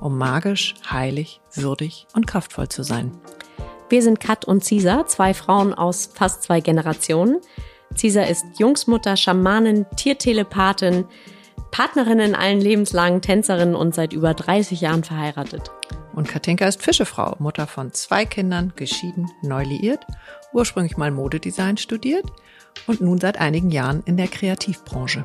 um magisch, heilig, würdig und kraftvoll zu sein. Wir sind Kat und Cisa, zwei Frauen aus fast zwei Generationen. Cisa ist Jungsmutter, Schamanin, Tiertelepathin, Partnerin in allen lebenslangen Tänzerin und seit über 30 Jahren verheiratet. Und Katinka ist Fischefrau, Mutter von zwei Kindern, geschieden, neu liiert, ursprünglich mal Modedesign studiert und nun seit einigen Jahren in der Kreativbranche.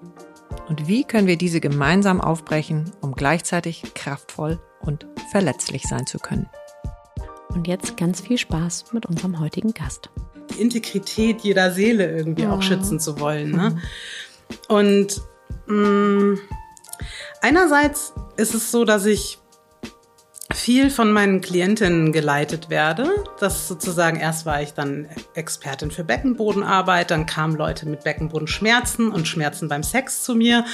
Und wie können wir diese gemeinsam aufbrechen, um gleichzeitig kraftvoll und verletzlich sein zu können? Und jetzt ganz viel Spaß mit unserem heutigen Gast. Die Integrität jeder Seele irgendwie ja. auch schützen zu wollen. Ne? Und mh, mm, einerseits ist es so, dass ich viel von meinen Klientinnen geleitet werde. Das sozusagen, erst war ich dann Expertin für Beckenbodenarbeit, dann kamen Leute mit Beckenbodenschmerzen und Schmerzen beim Sex zu mir.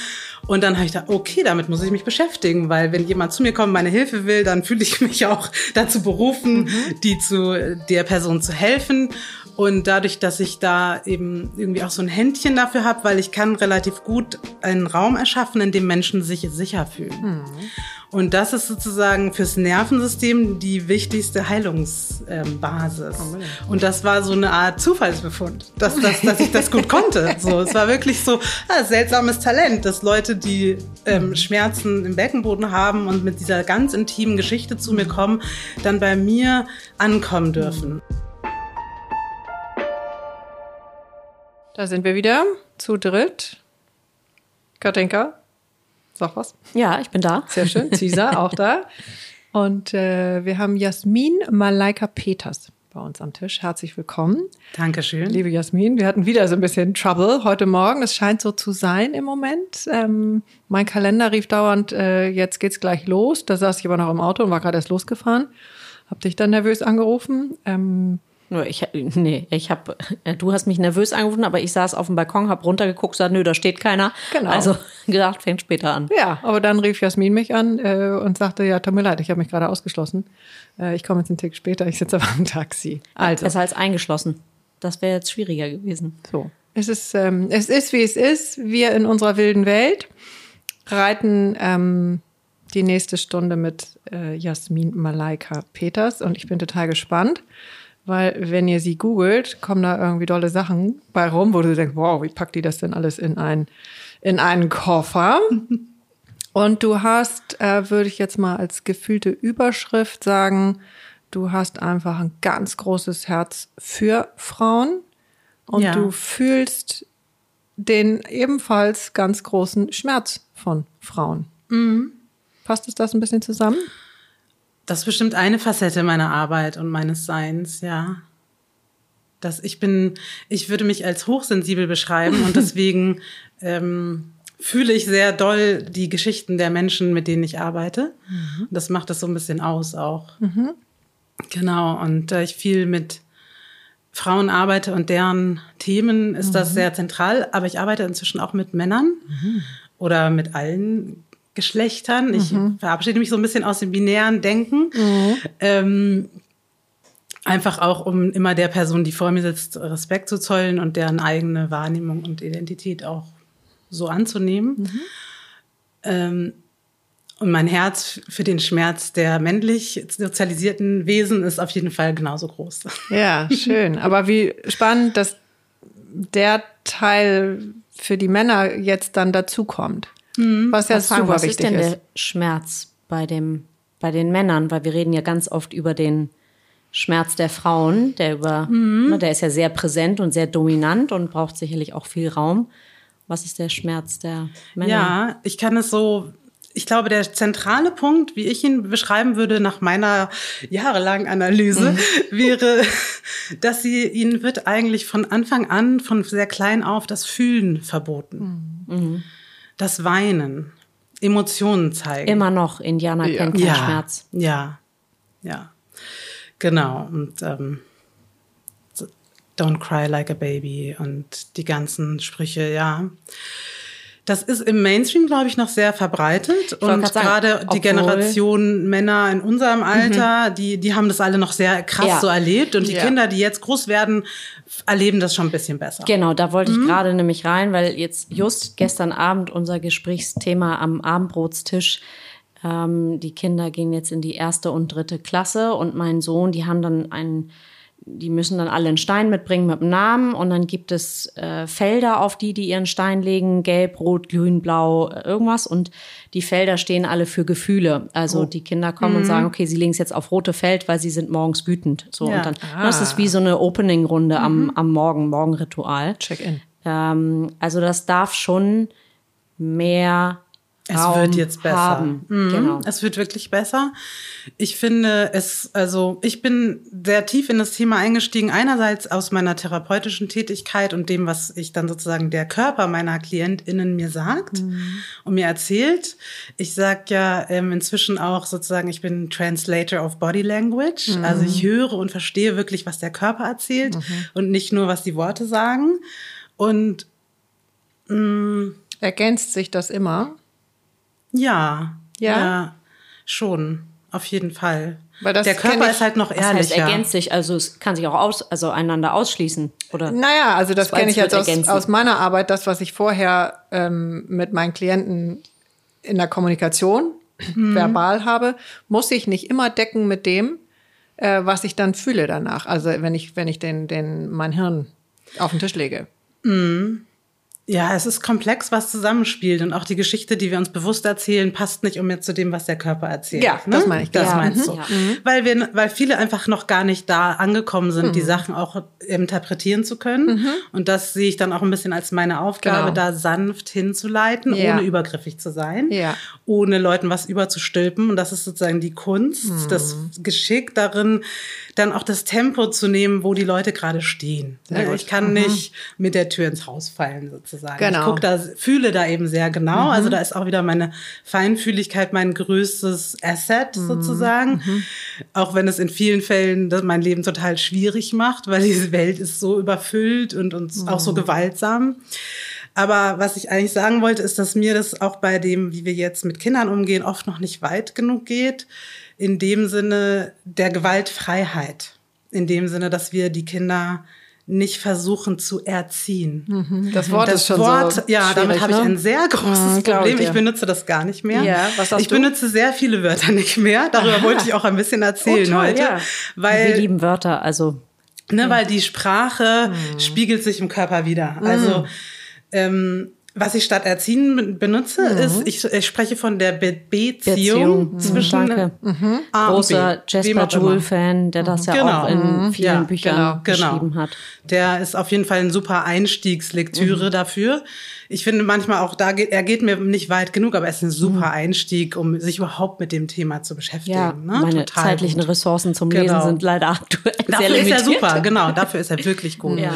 Und dann habe ich gedacht, okay, damit muss ich mich beschäftigen, weil wenn jemand zu mir kommt, meine Hilfe will, dann fühle ich mich auch dazu berufen, mhm. die zu der Person zu helfen. Und dadurch, dass ich da eben irgendwie auch so ein Händchen dafür habe, weil ich kann relativ gut einen Raum erschaffen, in dem Menschen sich sicher fühlen. Mhm. Und das ist sozusagen fürs Nervensystem die wichtigste Heilungsbasis. Ähm, und das war so eine Art Zufallsbefund, dass, dass, dass ich das gut konnte. So, es war wirklich so ah, seltsames Talent, dass Leute, die ähm, Schmerzen im Beckenboden haben und mit dieser ganz intimen Geschichte zu mir kommen, dann bei mir ankommen dürfen. Da sind wir wieder zu dritt. Katinka, sag was. Ja, ich bin da. Sehr schön. Cesar auch da. Und äh, wir haben Jasmin Malaika Peters bei uns am Tisch. Herzlich willkommen. Dankeschön. Liebe Jasmin, wir hatten wieder so ein bisschen Trouble heute Morgen. Es scheint so zu sein im Moment. Ähm, mein Kalender rief dauernd, äh, jetzt geht's gleich los. Da saß ich aber noch im Auto und war gerade erst losgefahren. Hab dich dann nervös angerufen. Ähm, ich, nee, ich habe, äh, du hast mich nervös angerufen, aber ich saß auf dem Balkon, habe runtergeguckt, sah, nö, da steht keiner. Genau. Also gedacht, fängt später an. Ja, aber dann rief Jasmin mich an äh, und sagte, ja, tut mir leid, ich habe mich gerade ausgeschlossen. Äh, ich komme jetzt einen Tick später, ich sitze aber im Taxi. Also. Besser als eingeschlossen. Das wäre jetzt schwieriger gewesen. So. Es ist, ähm, es ist, wie es ist. Wir in unserer wilden Welt reiten ähm, die nächste Stunde mit äh, Jasmin Malaika Peters und ich bin total gespannt. Weil wenn ihr sie googelt, kommen da irgendwie dolle Sachen bei rum, wo du denkst, wow, wie packt die das denn alles in, ein, in einen Koffer? Und du hast, äh, würde ich jetzt mal als gefühlte Überschrift sagen, du hast einfach ein ganz großes Herz für Frauen und ja. du fühlst den ebenfalls ganz großen Schmerz von Frauen. Mhm. Passt es das ein bisschen zusammen? Das ist bestimmt eine Facette meiner Arbeit und meines Seins, ja. Dass ich bin, ich würde mich als hochsensibel beschreiben und deswegen ähm, fühle ich sehr doll die Geschichten der Menschen, mit denen ich arbeite. Mhm. Das macht das so ein bisschen aus auch. Mhm. Genau. Und da äh, ich viel mit Frauen arbeite und deren Themen ist mhm. das sehr zentral. Aber ich arbeite inzwischen auch mit Männern mhm. oder mit allen Geschlechtern. Ich mhm. verabschiede mich so ein bisschen aus dem binären Denken. Mhm. Ähm, einfach auch, um immer der Person, die vor mir sitzt, Respekt zu zollen und deren eigene Wahrnehmung und Identität auch so anzunehmen. Mhm. Ähm, und mein Herz für den Schmerz der männlich sozialisierten Wesen ist auf jeden Fall genauso groß. Ja, schön. Aber wie spannend, dass der Teil für die Männer jetzt dann dazukommt. Mhm. Was ja super was wichtig ist. Was ist denn der Schmerz bei dem bei den Männern, weil wir reden ja ganz oft über den Schmerz der Frauen, der über, ne, der ist ja sehr präsent und sehr dominant und braucht sicherlich auch viel Raum. Was ist der Schmerz der Männer? Ja, ich kann es so. Ich glaube, der zentrale Punkt, wie ich ihn beschreiben würde nach meiner jahrelangen Analyse, wäre, dass sie ihnen wird eigentlich von Anfang an, von sehr klein auf, das Fühlen verboten. Das Weinen, Emotionen zeigen. Immer noch, Indianer Ja. kennt keinen ja, Schmerz. Ja, ja, genau. Und ähm, Don't cry like a baby und die ganzen Sprüche, ja. Das ist im Mainstream, glaube ich, noch sehr verbreitet. Und gerade die Generation Männer in unserem Alter, die, die haben das alle noch sehr krass Ja. so erlebt. Und die Ja. Kinder, die jetzt groß werden, erleben das schon ein bisschen besser. Genau, da wollte Mhm. ich gerade nämlich rein, weil jetzt just gestern Abend unser Gesprächsthema am Abendbrotstisch. Ähm, die Kinder gehen jetzt in die erste und dritte Klasse und mein Sohn, die haben dann einen, die müssen dann alle einen Stein mitbringen mit dem Namen und dann gibt es äh, Felder, auf die die ihren Stein legen, gelb, rot, grün, blau, äh, irgendwas und die Felder stehen alle für Gefühle. Also die Kinder kommen und sagen, okay, sie legen es jetzt auf rote Feld, weil sie sind morgens wütend. So Ja. und dann, das ist wie so eine Opening-Runde am, am Morgen, Morgenritual. Check-in. Ähm, also das darf schon mehr Es Raum wird jetzt besser. haben. Mhm. Genau. Es wird wirklich besser. Ich finde es, also ich bin sehr tief in das Thema eingestiegen. Einerseits aus meiner therapeutischen Tätigkeit und dem, was ich dann sozusagen der Körper meiner KlientInnen mir sagt und mir erzählt. Ich sage ja ähm, inzwischen auch sozusagen, ich bin Translator of Body Language. Also ich höre und verstehe wirklich, was der Körper erzählt und nicht nur, was die Worte sagen. Und Ergänzt sich das immer? Ja, Ja? ja, schon, auf jeden Fall. Weil das der Körper ich- ist halt noch Das heißt, ehrlicher. ergänzt sich, also es kann sich auch aus, also einander ausschließen, oder? Naja, also das So kenne als ich jetzt aus, ergänzen. aus meiner Arbeit, das, was ich vorher ähm, mit meinen Klienten in der Kommunikation Mhm. verbal habe, muss ich nicht immer decken mit dem, äh, was ich dann fühle danach. Also wenn ich, wenn ich den, den, mein Hirn auf den Tisch lege. Ja, es ist komplex, was zusammenspielt. Und auch die Geschichte, die wir uns bewusst erzählen, passt nicht mehr zu dem, was der Körper erzählt. Ja, ne? das meine ich, Das genau. meinst Mhm. du. Ja. Weil, wir, weil viele einfach noch gar nicht da angekommen sind, Mhm. die Sachen auch interpretieren zu können. Und das sehe ich dann auch ein bisschen als meine Aufgabe, Genau. da sanft hinzuleiten, Ja. ohne übergriffig zu sein. Ja. ohne Leuten was überzustülpen. Und das ist sozusagen die Kunst, Mhm. das Geschick darin, dann auch das Tempo zu nehmen, wo die Leute gerade stehen. Sehr gut. Ich kann nicht mit der Tür ins Haus fallen, sozusagen. Genau. Ich guck da, fühle da eben sehr genau. Also da ist auch wieder meine Feinfühligkeit mein größtes Asset sozusagen. Auch wenn es in vielen Fällen das mein Leben total schwierig macht, weil diese Welt ist so überfüllt und, und auch so gewaltsam. Aber was ich eigentlich sagen wollte, ist, dass mir das auch bei dem, wie wir jetzt mit Kindern umgehen, oft noch nicht weit genug geht. In dem Sinne der Gewaltfreiheit. In dem Sinne, dass wir die Kinder nicht versuchen zu erziehen. Das Wort Das ist schon Wort, so ja, damit habe ich ne? ein sehr großes Mhm, glaub ich Problem. Ich benutze das gar nicht mehr. Ja, was sagst ich du? benutze sehr viele Wörter nicht mehr. Darüber wollte ich auch ein bisschen erzählen Oh, toll, heute. ja. Weil wir lieben Wörter, also Ne, weil die Sprache Mhm. spiegelt sich im Körper wieder. Also ähm, was ich statt erziehen ben- benutze, ist, ich, ich spreche von der Be Beziehung, Beziehung. zwischen Danke. A und großer Jasper. Joule-Fan, der das ja Genau. auch in vielen Ja, Büchern genau, genau. geschrieben hat. Der ist auf jeden Fall ein super Einstiegslektüre Mhm. dafür. Ich finde manchmal auch, da geht, er geht mir nicht weit genug, aber er ist ein Mhm. super Einstieg, um sich überhaupt mit dem Thema zu beschäftigen. Ja, ne? meine Total zeitlichen gut. Ressourcen zum Lesen Genau. sind leider aktuell sehr Dafür ist er limitiert. super, genau. Dafür ist er wirklich gut. Ja.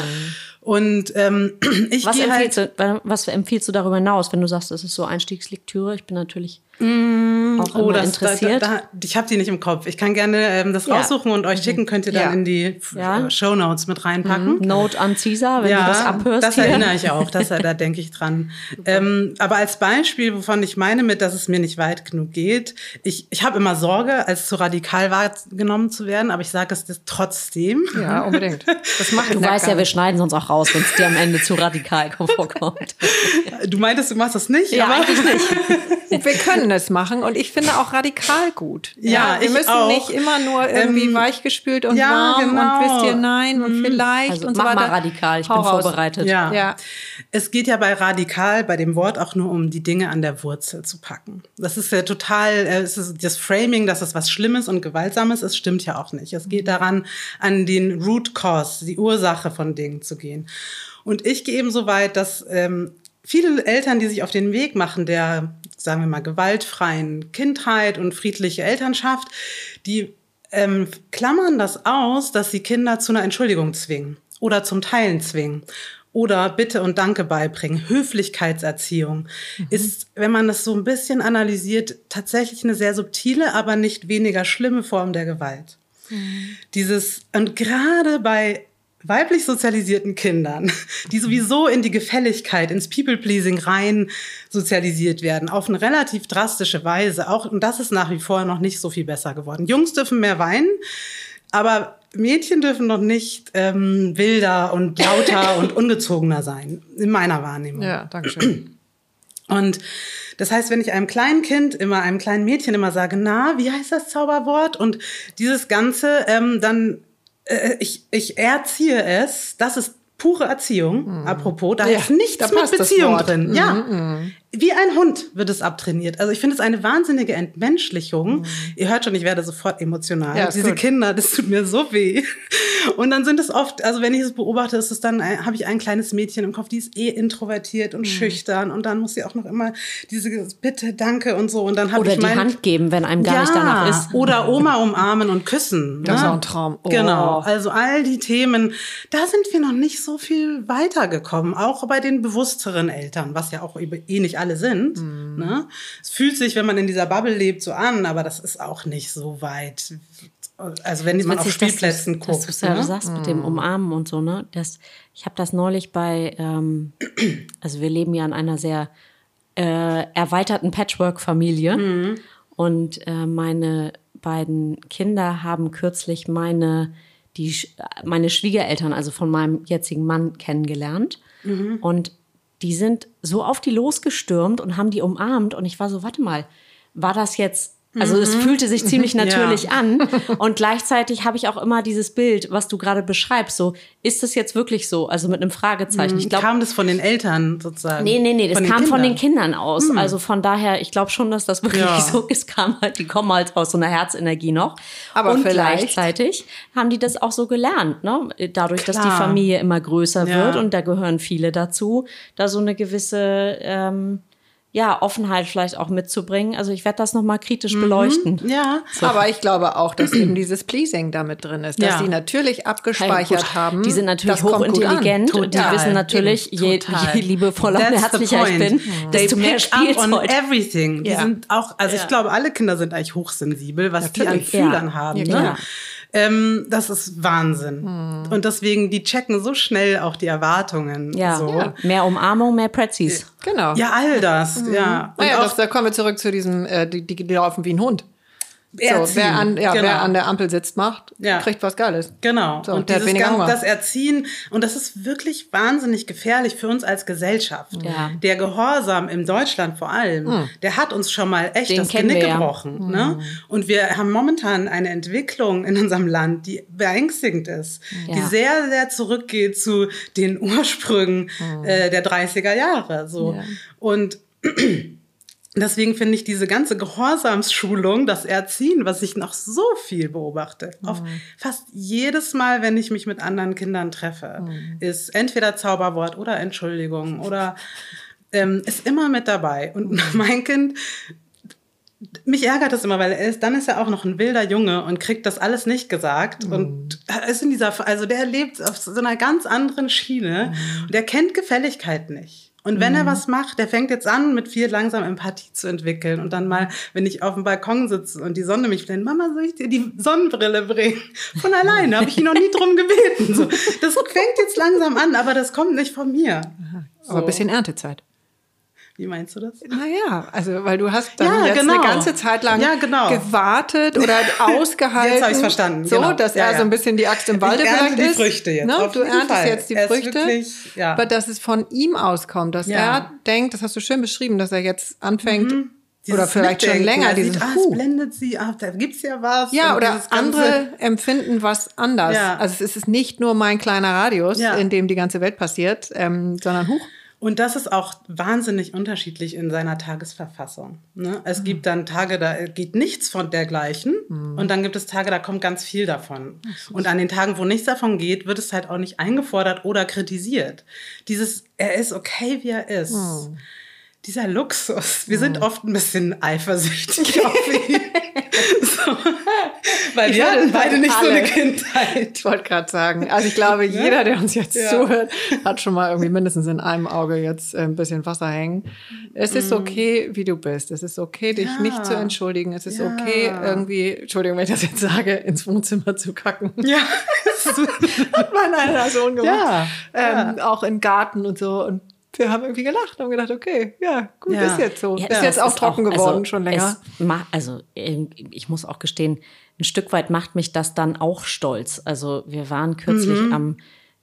Und ähm, ich Was halt, empfiehlst, du, was empfiehlst du darüber hinaus, wenn du sagst, das ist so Einstiegslektüre? Ich bin natürlich auch immer Oh, das, interessiert. Da, da, da, ich habe die nicht im Kopf. Ich kann gerne ähm, das Ja. raussuchen und euch schicken. Könnt ihr dann Ja. in die Ja. ja. Show Notes mit reinpacken. Note an Caesar, wenn du das abhörst. das hier. erinnere ich auch. Das, da denke ich dran. Ähm, aber als Beispiel, wovon ich meine, mit, dass es mir nicht weit genug geht. Ich, ich habe immer Sorge, als zu radikal wahrgenommen zu werden, aber ich sage es trotzdem. Ja, unbedingt. Das macht Du weißt ja, wir schneiden uns auch raus, wenn es dir am Ende zu radikal vorkommt. Du meintest, du machst das nicht, ja, aber eigentlich nicht. wir können Schönes machen und ich finde auch radikal gut. Ja, wir ich müssen auch. nicht immer nur irgendwie Ähm, weichgespült und ja, warm genau. und wisst ihr nein und vielleicht Also und so mach weiter. mal radikal, ich Hau bin raus. vorbereitet. Ja. Ja. Es geht ja bei radikal, bei dem Wort auch nur um die Dinge an der Wurzel zu packen. Das ist ja total, äh, es ist das Framing, dass es was Schlimmes und Gewaltsames ist, stimmt ja auch nicht. Es geht daran, an den Root Cause, die Ursache von Dingen zu gehen. Und ich gehe eben so weit, dass ähm, viele Eltern, die sich auf den Weg machen, der, sagen wir mal, gewaltfreien Kindheit und friedliche Elternschaft, die ähm, klammern das aus, dass sie Kinder zu einer Entschuldigung zwingen oder zum Teilen zwingen oder Bitte und Danke beibringen. Höflichkeitserziehung ist, wenn man das so ein bisschen analysiert, tatsächlich eine sehr subtile, aber nicht weniger schlimme Form der Gewalt. Dieses, und gerade bei weiblich sozialisierten Kindern, die sowieso in die Gefälligkeit, ins People-Pleasing rein sozialisiert werden, auf eine relativ drastische Weise. Auch, und das ist nach wie vor noch nicht so viel besser geworden. Jungs dürfen mehr weinen, aber Mädchen dürfen noch nicht ähm, wilder und lauter und ungezogener sein, in meiner Wahrnehmung. Ja, danke schön. Und das heißt, wenn ich einem kleinen Kind immer, einem kleinen Mädchen immer sage, na, wie heißt das Zauberwort? Und dieses Ganze, ähm, dann, äh, ich, ich erziehe es, das ist pure Erziehung, apropos, da Ja, ist nichts da mit Beziehung drin. Ja, wie ein Hund wird es abtrainiert. Also ich finde es eine wahnsinnige Entmenschlichung. Ihr hört schon, ich werde sofort emotional. Ja, Diese gut. Kinder, das tut mir so weh. Und dann sind es oft, also wenn ich es beobachte, ist es dann, äh, habe ich ein kleines Mädchen im Kopf, die ist eh introvertiert Mhm. und schüchtern und dann muss sie auch noch immer diese Bitte, Danke und so und dann habe Oder ich die mein, Hand geben, wenn einem gar nicht danach ist. Oder Oma umarmen und küssen. Das ist ne? auch ein Traum. Oh. Genau. Also all die Themen, da sind wir noch nicht so viel weitergekommen. Auch bei den bewussteren Eltern, was ja auch eh nicht alle sind. Mhm. Ne? Es fühlt sich, wenn man in dieser Bubble lebt, so an, aber das ist auch nicht so weit. Also wenn man auf Spielplätzen dass guckt. du's ja ne? sagst mit dem Umarmen und so, ne? Das, ich habe das neulich bei, ähm, also wir leben ja in einer sehr äh, erweiterten Patchwork-Familie Mhm. und äh, meine beiden Kinder haben kürzlich meine die meine Schwiegereltern, also von meinem jetzigen Mann kennengelernt Mhm. und die sind so auf die losgestürmt und haben die umarmt und ich war so, warte mal, war das jetzt also es fühlte sich ziemlich natürlich an und gleichzeitig habe ich auch immer dieses Bild, was du gerade beschreibst, so ist das jetzt wirklich so, also mit einem Fragezeichen. Ich glaube Kam das von den Eltern sozusagen? Nee, nee, nee, das Von kam von den Kindern? Aus. Also von daher, ich glaube schon, dass das wirklich Ja. so ist. Kam halt, die kommen halt aus so einer Herzenergie noch. Aber und vielleicht- gleichzeitig haben die das auch so gelernt, ne? Dadurch, dass die Klar. Familie immer größer Ja. wird und da gehören viele dazu, da so eine gewisse ähm, ja, Offenheit vielleicht auch mitzubringen. Also ich werde das nochmal kritisch beleuchten. Ja, Aber ich glaube auch, dass eben dieses Pleasing damit drin ist, dass Ja. sie natürlich abgespeichert Gut, haben. Die sind natürlich hochintelligent und die wissen natürlich, je, je liebevoller und That's the herzlicher ich point. bin, They desto mehr Spielzeug. everything. Die Ja. sind auch, also Ja. ich glaube, alle Kinder sind eigentlich hochsensibel, was die Natürlich. an Fühlern Ja. haben. Ja, ne? Ähm, das ist Wahnsinn. Und deswegen, die checken so schnell auch die Erwartungen. Ja, So. Ja. mehr Umarmung, mehr Prezis. Genau. Ja, all das, ja. Und Naja, auch das, da kommen wir zurück zu diesem, äh, die, die, die laufen wie ein Hund. So, Erziehen, wer, an, ja, genau. wer an der Ampel sitzt, macht, Ja. kriegt was Geiles. Genau. So, und der dieses weniger Gan- Hunger. das Erziehen, und das ist wirklich wahnsinnig gefährlich für uns als Gesellschaft. Ja. Der Gehorsam in Deutschland vor allem, der hat uns schon mal echt Den das Genick wir gebrochen. Ne? Und wir haben momentan eine Entwicklung in unserem Land, die beängstigend ist, die sehr, sehr zurückgeht zu den Ursprüngen äh, der 30er Jahre. So. Und Deswegen finde ich diese ganze Gehorsamsschulung, das Erziehen, was ich noch so viel beobachte, auf fast jedes Mal, wenn ich mich mit anderen Kindern treffe, ist entweder Zauberwort oder Entschuldigung oder ähm, ist immer mit dabei. Und mein Kind, mich ärgert das immer, weil er ist, dann ist er auch noch ein wilder Junge und kriegt das alles nicht gesagt. Und ist in dieser, also der lebt auf so einer ganz anderen Schiene und der kennt Gefälligkeit nicht. Und wenn er was macht, der fängt jetzt an, mit viel langsam Empathie zu entwickeln. Und dann mal, wenn ich auf dem Balkon sitze und die Sonne mich blendet, Mama, soll ich dir die Sonnenbrille bringen? Von alleine, habe ich ihn noch nie drum gebeten. So, das fängt jetzt langsam an, aber das kommt nicht von mir. Aber So. ein bisschen Erntezeit. Wie meinst du das? Naja, also weil du hast dann Ja, jetzt genau. eine ganze Zeit lang Ja, genau. gewartet oder ausgehalten. Jetzt hab ich's verstanden, So, genau. dass Ja, er so ein bisschen die Axt im Walde Ich vielleicht die ist. Früchte jetzt, Ne? Du erntest Fall. jetzt die Er Früchte. wirklich. Aber dass es von ihm auskommt, dass er denkt, das hast du schön beschrieben, dass er jetzt anfängt, dieses Oder vielleicht schon länger, Er sieht, dieses ah, es blendet sie ab, da gibt's ja was. Ja, oder dieses andere empfinden was anders. Also es ist nicht nur mein kleiner Radius, in dem die ganze Welt passiert, ähm, sondern huch. Und das ist auch wahnsinnig unterschiedlich in seiner Tagesverfassung. Ne? Es Mhm. gibt dann Tage, da geht nichts von dergleichen. Und dann gibt es Tage, da kommt ganz viel davon. Und an den Tagen, wo nichts davon geht, wird es halt auch nicht eingefordert oder kritisiert. Dieses, er ist okay, wie er ist. Mhm. Dieser Luxus. Wir sind oft ein bisschen eifersüchtig auf ihn. so. Weil Ich wir hatten beide nicht so alle. eine Kindheit. Ich wollte gerade sagen, also ich glaube, jeder, der uns jetzt Ja. zuhört, hat schon mal irgendwie mindestens in einem Auge jetzt äh, ein bisschen Wasser hängen. Es ist okay, wie du bist. Es ist okay, dich Mhm. Ja. nicht zu entschuldigen. Es ist Ja. okay, irgendwie, Entschuldigung, wenn ich das jetzt sage, ins Wohnzimmer zu kacken. Ja. Hat mein einer Sohn gemacht. Ja, Ähm, Auch im Garten und so. Und wir haben irgendwie gelacht und haben gedacht, okay, ja, gut, Ja. ist jetzt so. Ja, ist jetzt auch trocken geworden, also, schon länger. Also ähm, ich muss auch gestehen, ein Stück weit macht mich das dann auch stolz. Also wir waren kürzlich Mhm. am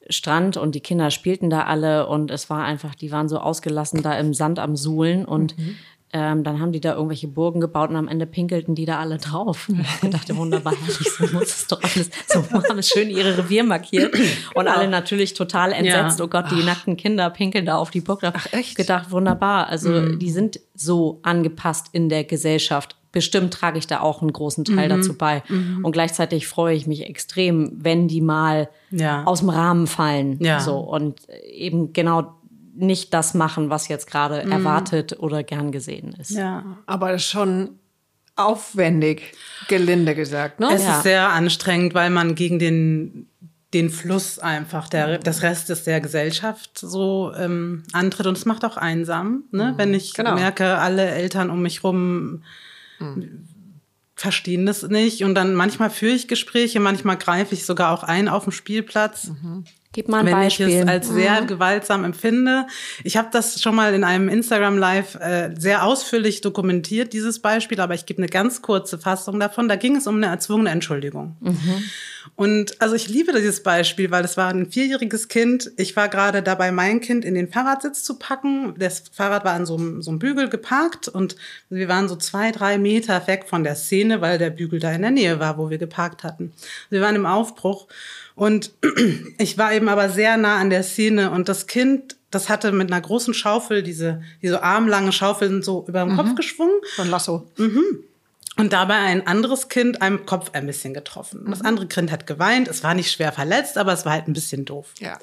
Strand und die Kinder spielten da alle und es war einfach, die waren so ausgelassen da im Sand am Suhlen und Mhm. Ähm, dann haben die da irgendwelche Burgen gebaut und am Ende pinkelten die da alle drauf. Und ich dachte, wunderbar, so muss es doch alles. So haben schön ihre Revier markiert und alle natürlich total entsetzt. Ja. Oh Gott, die nackten Kinder pinkeln da auf die Burg. Ach, echt? Gedacht, wunderbar. Also die sind so angepasst in der Gesellschaft. Bestimmt trage ich da auch einen großen Teil dazu bei. Und gleichzeitig freue ich mich extrem, wenn die mal Ja. aus dem Rahmen fallen. Ja. So und eben genau nicht das machen, was jetzt gerade erwartet oder gern gesehen ist. Ja. Aber schon aufwendig, gelinde gesagt, ne? Es Ja. ist sehr anstrengend, weil man gegen den, den Fluss einfach der, des Restes der Gesellschaft so ähm, antritt. Und es macht auch einsam, ne? wenn ich Genau. merke, alle Eltern um mich rum verstehen das nicht. Und dann manchmal führe ich Gespräche, manchmal greife ich sogar auch ein auf dem Spielplatz. Gib mal ein wenn Beispiel. Mhm. ich es als sehr gewaltsam empfinde. Ich habe das schon mal in einem Instagram Live äh, sehr ausführlich dokumentiert, dieses Beispiel, aber ich gebe eine ganz kurze Fassung davon. Da ging es um eine erzwungene Entschuldigung. Mhm. Und also ich liebe dieses Beispiel, weil es war ein vierjähriges Kind. Ich war gerade dabei, mein Kind in den Fahrradsitz zu packen. Das Fahrrad war an so einem, so einem Bügel geparkt und wir waren so zwei, drei Meter weg von der Szene, weil der Bügel da in der Nähe war, wo wir geparkt hatten. Wir waren im Aufbruch und ich war eben aber sehr nah an der Szene und das Kind, das hatte mit einer großen Schaufel, diese, diese armlange Schaufeln so über den Kopf geschwungen Von Lasso. und dabei ein anderes Kind am Kopf ein bisschen getroffen. Das andere Kind hat geweint, es war nicht schwer verletzt, aber es war halt ein bisschen doof. Ja.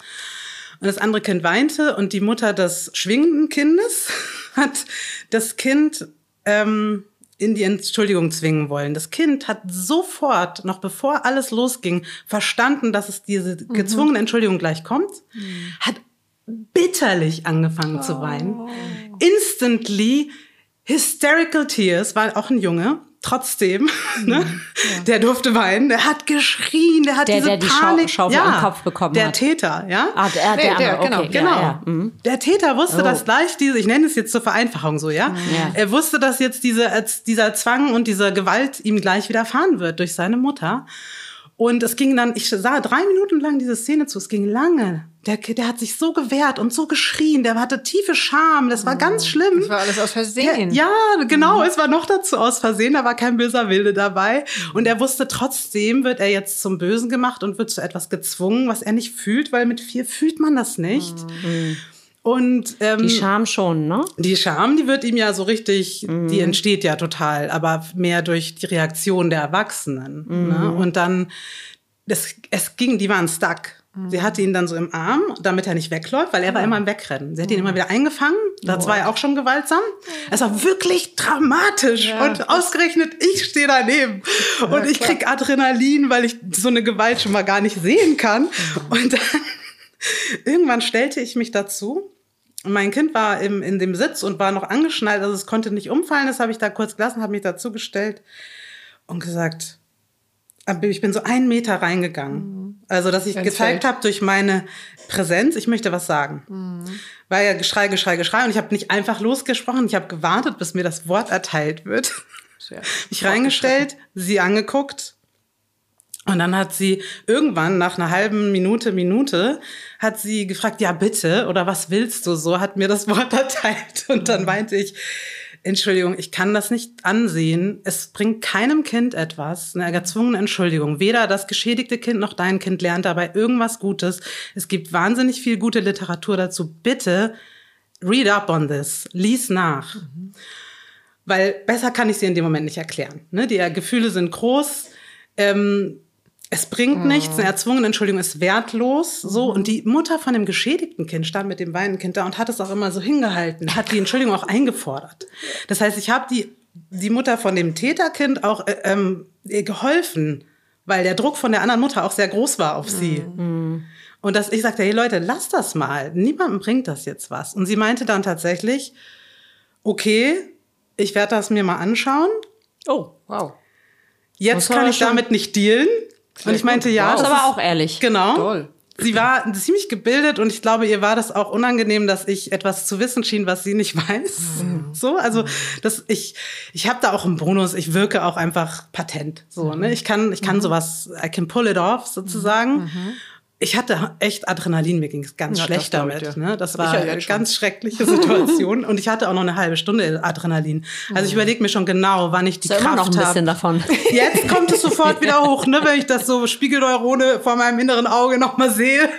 Und das andere Kind weinte und die Mutter des schwingenden Kindes hat das Kind ähm, in die Entschuldigung zwingen wollen. Das Kind hat sofort, noch bevor alles losging, verstanden, dass es diese gezwungene Entschuldigung gleich kommt, hat bitterlich angefangen zu weinen. Instantly hysterical tears, war auch ein Junge. Trotzdem, ne? der durfte weinen, der hat geschrien, der hat Der, diese der die Schau- Panik, Schaufel im Kopf bekommen der hat. Täter, ja. Ah, der, Nee, der, der, genau, okay. Genau. Ja, ja. Mhm. Der Täter wusste, Oh. dass gleich diese, ich nenne es jetzt zur Vereinfachung so, ja. Ja. Er wusste, dass jetzt diese, als dieser Zwang und diese Gewalt ihm gleich widerfahren wird durch seine Mutter. Und es ging dann, ich sah drei Minuten lang diese Szene zu, es ging lange. Der, der hat sich so gewehrt und so geschrien, der hatte tiefe Scham, das war ganz schlimm. Das war alles aus Versehen. Ja, ja, genau. Es war noch dazu aus Versehen, da war kein böser Wilde dabei. Und er wusste trotzdem, wird er jetzt zum Bösen gemacht und wird zu etwas gezwungen, was er nicht fühlt, weil mit vier fühlt man das nicht. Und ähm, Die Scham schon, ne? die Scham, die wird ihm ja so richtig, Mhm. die entsteht ja total, aber mehr durch die Reaktion der Erwachsenen. Mhm. Ne? Und dann, das, es ging, die waren stuck. Mhm. Sie hatte ihn dann so im Arm, damit er nicht wegläuft, weil er war immer im Wegrennen. Sie hat ihn immer wieder eingefangen. Das war ja auch schon gewaltsam. Es war wirklich dramatisch. Ja. Und ausgerechnet, ich stehe daneben. Und ich krieg Adrenalin, weil ich so eine Gewalt schon mal gar nicht sehen kann. Mhm. Und dann, irgendwann stellte ich mich dazu mein Kind war im, in dem Sitz und war noch angeschnallt, also es konnte nicht umfallen. Das habe ich da kurz gelassen, habe mich dazu gestellt und gesagt, ich bin so einen Meter reingegangen. Also, dass ich Ins gezeigt habe durch meine Präsenz, ich möchte was sagen. War ja Geschrei, Geschrei, Geschrei. Und ich habe nicht einfach losgesprochen, ich habe gewartet, bis mir das Wort erteilt wird. Sehr Mich reingestellt, sie angeguckt. Und dann hat sie irgendwann nach einer halben Minute, Minute, hat sie gefragt, ja bitte, oder was willst du so, hat mir das Wort erteilt. Und dann meinte ich, Entschuldigung, ich kann das nicht ansehen. Es bringt keinem Kind etwas, eine erzwungene Entschuldigung. Weder das geschädigte Kind noch dein Kind lernt dabei irgendwas Gutes. Es gibt wahnsinnig viel gute Literatur dazu. Bitte read up on this, lies nach. Mhm. Weil besser kann ich sie in dem Moment nicht erklären. Ne? Die Gefühle sind groß. Ähm, es bringt mhm. nichts, eine erzwungene Entschuldigung ist wertlos, so. Mhm. Und die Mutter von dem geschädigten Kind stand mit dem weinenden Kind da und hat es auch immer so hingehalten, hat die Entschuldigung auch eingefordert. Das heißt, ich habe die, die Mutter von dem Täterkind auch äh, ähm, geholfen, weil der Druck von der anderen Mutter auch sehr groß war auf sie. Mhm. Und dass ich sagte, hey Leute, lasst das mal. Niemandem bringt das jetzt was. Und sie meinte dann tatsächlich, okay, ich werde das mir mal anschauen. Oh, wow. Jetzt kann ich damit nicht dealen. Und ich meinte, ja. Das ist aber auch ehrlich. Genau. Toll. Sie war ziemlich gebildet und ich glaube, ihr war das auch unangenehm, dass ich etwas zu wissen schien, was sie nicht weiß. Mhm. So, also dass ich ich habe da auch einen Bonus. Ich wirke auch einfach patent. So, ne? Ich kann ich kann mhm. sowas. I can pull it off sozusagen. Mhm ich hatte echt Adrenalin, mir ging es ganz ja, schlecht damit. Ich, ja. ne? Das war eine ja ganz schreckliche Situation. und ich hatte auch noch eine halbe Stunde Adrenalin. Also ich überlege mir schon genau, wann ich die Kraft habe. noch ein bisschen hab. davon. Jetzt kommt es sofort wieder hoch, ne? wenn ich das so Spiegelneurone vor meinem inneren Auge nochmal sehe.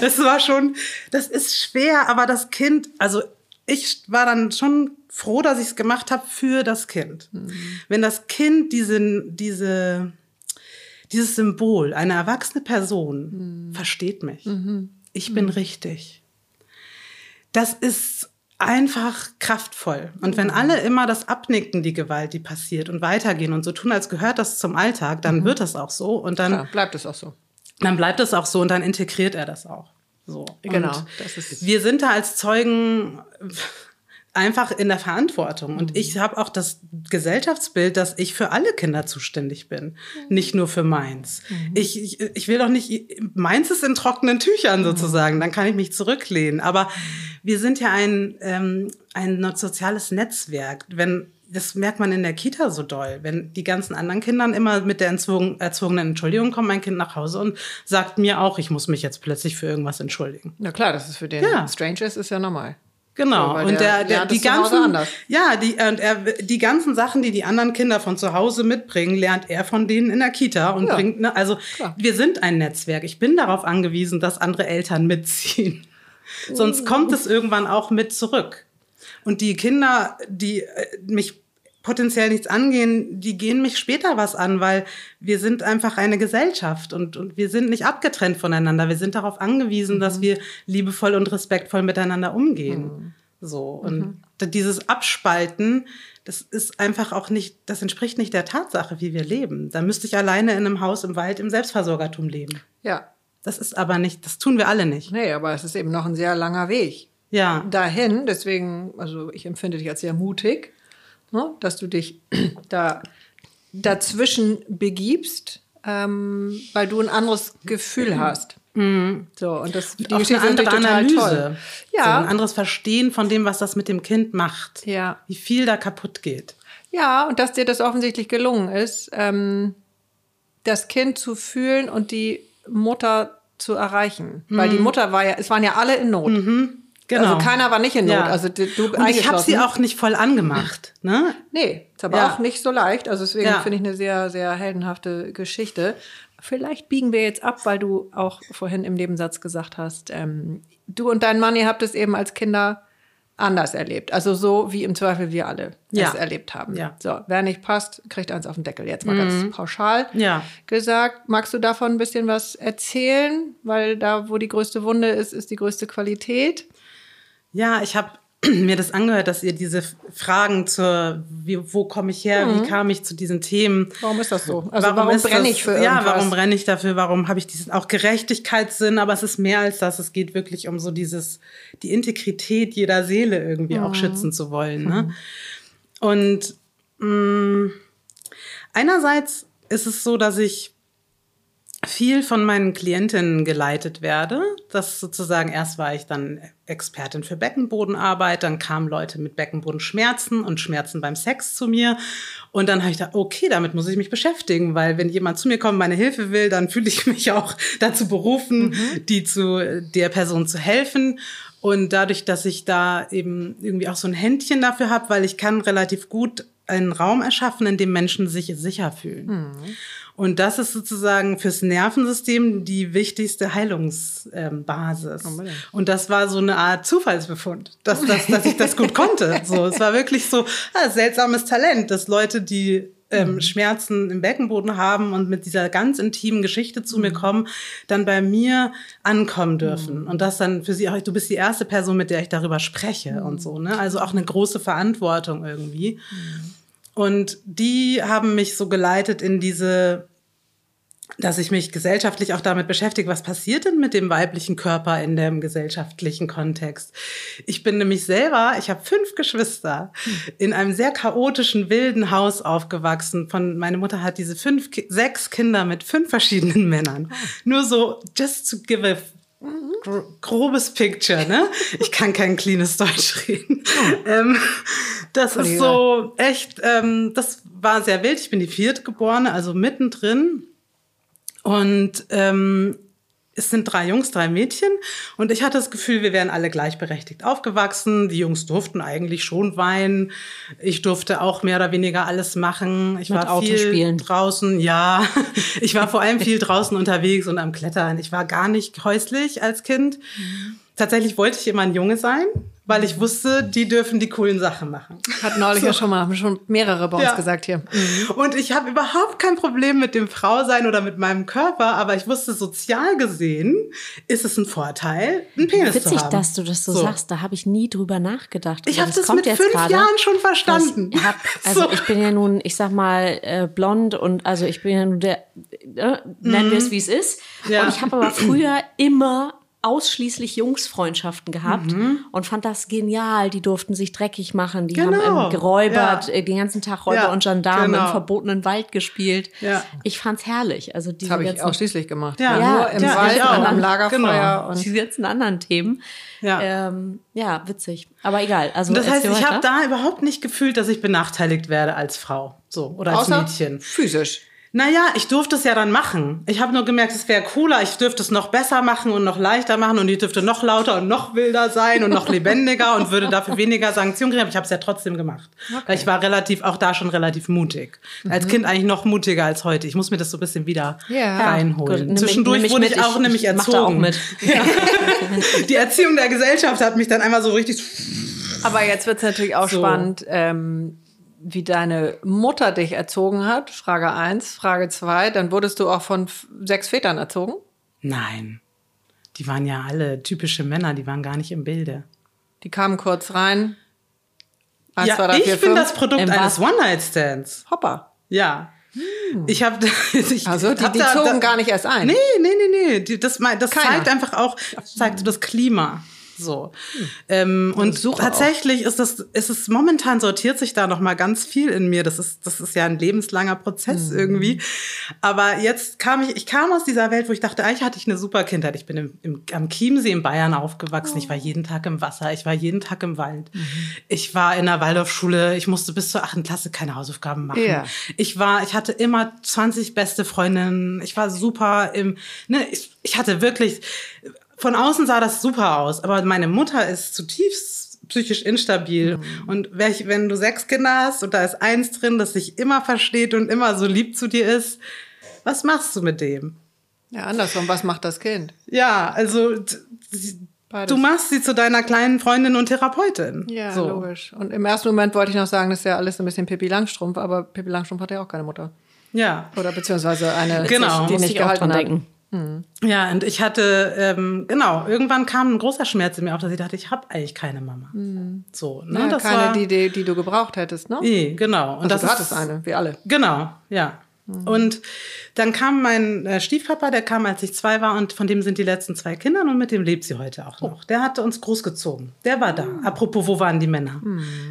Das war schon, das ist schwer, aber das Kind, also ich war dann schon froh, dass ich es gemacht habe für das Kind. Mhm. Wenn das Kind diese, diese dieses Symbol, eine erwachsene Person mhm. versteht mich. Mhm. Ich bin mhm. richtig. Das ist einfach kraftvoll. Und wenn alle immer das abnicken, die Gewalt, die passiert und weitergehen und so tun, als gehört das zum Alltag, dann mhm. wird das auch so und dann Klar, bleibt es auch so. Dann bleibt es auch so und dann integriert er das auch. So. Genau. Wir sind da als Zeugen einfach in der Verantwortung. Und ich mhm. habe auch das Gesellschaftsbild, dass ich für alle Kinder zuständig bin, mhm. nicht nur für meins. Mhm. Ich, ich, ich will doch nicht, meins ist in trockenen Tüchern sozusagen, dann kann ich mich zurücklehnen. Aber wir sind ja ein, ähm, ein soziales Netzwerk. Wenn das merkt man in der Kita so doll. Wenn die ganzen anderen Kindern immer mit der erzwungenen Entschuldigung kommt mein Kind nach Hause und sagt mir auch, ich muss mich jetzt plötzlich für irgendwas entschuldigen. Na klar, das ist für den ja. Strangers ist ja normal. Genau. So, und der, der, der die ganzen, ja, die, und er, die ganzen Sachen, die die anderen Kinder von zu Hause mitbringen, lernt er von denen in der Kita und ja, bringt, ne, also klar. wir sind ein Netzwerk. Ich bin darauf angewiesen, dass andere Eltern mitziehen. Sonst kommt es irgendwann auch mit zurück. Und die Kinder, die äh, mich potenziell nichts angehen, die gehen mich später was an, weil wir sind einfach eine Gesellschaft und, und wir sind nicht abgetrennt voneinander. Wir sind darauf angewiesen, mhm. dass wir liebevoll und respektvoll miteinander umgehen. Mhm. So. Und mhm. dieses Abspalten, das ist einfach auch nicht, das entspricht nicht der Tatsache, wie wir leben. Da müsste ich alleine in einem Haus im Wald im Selbstversorgertum leben. Ja. Das ist aber nicht, das tun wir alle nicht. Nee, aber es ist eben noch ein sehr langer Weg. Ja. Dahin, deswegen, also ich empfinde dich als sehr mutig ne? dass du dich da dazwischen begibst, ähm, weil du ein anderes Gefühl hast. Mhm. So, und das die auch Geschichte eine andere Analyse. Ja. So ein anderes Verstehen von dem, was das mit dem Kind macht. Ja. Wie viel da kaputt geht. Ja, und dass dir das offensichtlich gelungen ist, ähm, das Kind zu fühlen und die Mutter zu erreichen. Mhm. Weil die Mutter war ja, es waren ja alle in Not. Mhm. Genau. Also keiner war nicht in Not. Ja. Also du Und ich habe sie auch nicht voll angemacht. Ne? Nee, ist aber ja. auch nicht so leicht. Also deswegen ja. finde ich eine sehr, sehr heldenhafte Geschichte. Vielleicht biegen wir jetzt ab, weil du auch vorhin im Nebensatz gesagt hast, ähm, du und dein Mann, ihr habt es eben als Kinder anders erlebt. Also so wie im Zweifel wir alle ja. es erlebt haben. Ja. So, wer nicht passt, kriegt eins auf den Deckel. Jetzt mal mhm. ganz pauschal ja. gesagt. Magst du davon ein bisschen was erzählen? Weil da, wo die größte Wunde ist, ist die größte Qualität. Ja, ich habe mir das angehört, dass ihr diese Fragen zur, wie, wo komme ich her, mhm. wie kam ich zu diesen Themen? Warum ist das so? Also warum, warum brenne ich für irgendwas? Ja, warum brenne ich dafür? Warum habe ich diesen auch Gerechtigkeitssinn? Aber es ist mehr als das. Es geht wirklich um so dieses die Integrität jeder Seele irgendwie mhm. auch schützen zu wollen. Ne? Mhm. Und mh, mm, einerseits ist es so, dass ich viel von meinen Klientinnen geleitet werde. Das sozusagen, erst war ich dann Expertin für Beckenbodenarbeit, dann kamen Leute mit Beckenbodenschmerzen und Schmerzen beim Sex zu mir. Und dann habe ich gedacht, okay, damit muss ich mich beschäftigen, weil wenn jemand zu mir kommt, meine Hilfe will, dann fühle ich mich auch dazu berufen, mhm. die zu der Person zu helfen. Und dadurch, dass ich da eben irgendwie auch so ein Händchen dafür habe, weil ich kann relativ gut einen Raum erschaffen, in dem Menschen sich sicher fühlen. Mhm. Und das ist sozusagen fürs Nervensystem die wichtigste Heilungsbasis. Ähm, und das war so eine Art Zufallsbefund, dass, dass, dass ich das gut konnte. So, es war wirklich so ah, seltsames Talent, dass Leute, die ähm, mhm. Schmerzen im Beckenboden haben und mit dieser ganz intimen Geschichte zu mhm. mir kommen, dann bei mir ankommen dürfen. Mhm. Und das dann für sie auch, du bist die erste Person, mit der ich darüber spreche mhm. und so, ne? Also auch eine große Verantwortung irgendwie. Und die haben mich so geleitet in diese dass ich mich gesellschaftlich auch damit beschäftige, was passiert denn mit dem weiblichen Körper in dem gesellschaftlichen Kontext. Ich bin nämlich selber, ich habe fünf Geschwister, in einem sehr chaotischen, wilden Haus aufgewachsen. Von meine Mutter hat diese fünf, sechs Kinder mit fünf verschiedenen Männern. Nur so, just to give a grobes Picture, ne? Ich kann kein cleanes Deutsch reden. ähm, das ist so echt, ähm, das war sehr wild. Ich bin die viertgeborene, also mittendrin. Und ähm, es sind drei Jungs, drei Mädchen. Und ich hatte das Gefühl, wir wären alle gleichberechtigt aufgewachsen. Die Jungs durften eigentlich schon weinen. Ich durfte auch mehr oder weniger alles machen. Ich Mit war viel spielen. draußen. Ja, ich war vor allem viel draußen unterwegs und am Klettern. Ich war gar nicht häuslich als Kind. Mhm. Tatsächlich wollte ich immer ein Junge sein weil ich wusste, die dürfen die coolen Sachen machen. Hat neulich so. ja schon mal, haben schon mehrere bei uns ja. gesagt hier. Mhm. Und ich habe überhaupt kein Problem mit dem Frausein oder mit meinem Körper, aber ich wusste, sozial gesehen ist es ein Vorteil, einen Penis Witzig, zu haben. dass du das so, so. sagst, da habe ich nie drüber nachgedacht. Ich habe das, das mit fünf grade, Jahren schon verstanden. Hab, also so. ich bin ja nun, ich sag mal, äh, blond und also ich bin ja nun der, äh, nennen mhm. wir es wie es ist. Ja. Und ich habe aber früher immer ausschließlich Jungsfreundschaften gehabt mhm. und fand das genial. Die durften sich dreckig machen, die genau. haben ähm, geräubert, ja. äh, den ganzen Tag Räuber ja, und Gendarmen genau. im verbotenen Wald gespielt. Ja. Ich fand's herrlich. Also das habe ich ausschließlich gemacht. Ja, ja nur im Wald und am Lagerfeuer genau. und diese ganzen anderen Themen. Ja. Ähm, ja, witzig. Aber egal. Also das heißt, ich habe da überhaupt nicht gefühlt, dass ich benachteiligt werde als Frau, so oder als Außer Mädchen. Physisch. Naja, ich durfte es ja dann machen. Ich habe nur gemerkt, es wäre cooler, ich dürfte es noch besser machen und noch leichter machen und ich dürfte noch lauter und noch wilder sein und noch lebendiger und würde dafür weniger Sanktionen kriegen. Aber ich habe es ja trotzdem gemacht. Okay. Weil ich war relativ, auch da schon relativ mutig. Mhm. Als Kind eigentlich noch mutiger als heute. Ich muss mir das so ein bisschen wieder ja. reinholen. Gut, Zwischendurch ich wurde ich auch ich, nämlich ich erzogen. Auch mit. Ja. Die Erziehung der Gesellschaft hat mich dann einmal so richtig... Aber jetzt wird es natürlich auch so. spannend. Ähm, wie deine Mutter dich erzogen hat, Frage eins, Frage zwei, dann wurdest du auch von sechs Vätern erzogen? Nein. Die waren ja alle typische Männer, die waren gar nicht im Bilde. Die kamen kurz rein. Eins, ja, zwei, drei, ich vier, bin fünf. das Produkt Im eines One-Night-Stands. Hopper. Ja. Hm. Ich habe also die, hab die zogen da, gar nicht erst ein. Nee, nee, nee, nee. Das, das zeigt einfach auch zeigt so das Klima. So. Hm. Ähm, und tatsächlich auch. ist das, ist es momentan sortiert sich da noch mal ganz viel in mir. Das ist, das ist ja ein lebenslanger Prozess mhm. irgendwie. Aber jetzt kam ich, ich kam aus dieser Welt, wo ich dachte, eigentlich hatte ich eine super Kindheit. Ich bin im, im, am Chiemsee in Bayern aufgewachsen. Oh. Ich war jeden Tag im Wasser. Ich war jeden Tag im Wald. Mhm. Ich war in der Waldorfschule. Ich musste bis zur achten Klasse keine Hausaufgaben machen. Yeah. Ich war, ich hatte immer 20 beste Freundinnen. Ich war super im, ne, ich, ich hatte wirklich, von außen sah das super aus, aber meine Mutter ist zutiefst psychisch instabil. Mhm. Und wenn du sechs Kinder hast und da ist eins drin, das sich immer versteht und immer so lieb zu dir ist, was machst du mit dem? Ja, andersrum, was macht das Kind? Ja, also Beides. du machst sie zu deiner kleinen Freundin und Therapeutin. Ja, so. logisch. Und im ersten Moment wollte ich noch sagen, das ist ja alles ein bisschen Pippi Langstrumpf, aber Pippi Langstrumpf hat ja auch keine Mutter. Ja. Oder beziehungsweise eine, genau. die nicht gehalten hat. Denken. Mhm. Ja, und ich hatte, ähm, genau, irgendwann kam ein großer Schmerz in mir auf, dass ich dachte, ich habe eigentlich keine Mama. Mhm. So, ne? Ja, das keine, war, die, die, die du gebraucht hättest, ne? Nee, genau. Und also das du hattest eine, wie alle. Genau, ja. Mhm. Und dann kam mein äh, Stiefpapa, der kam, als ich zwei war, und von dem sind die letzten zwei Kinder und mit dem lebt sie heute auch noch. Der hatte uns großgezogen. Der war da. Apropos, wo waren die Männer?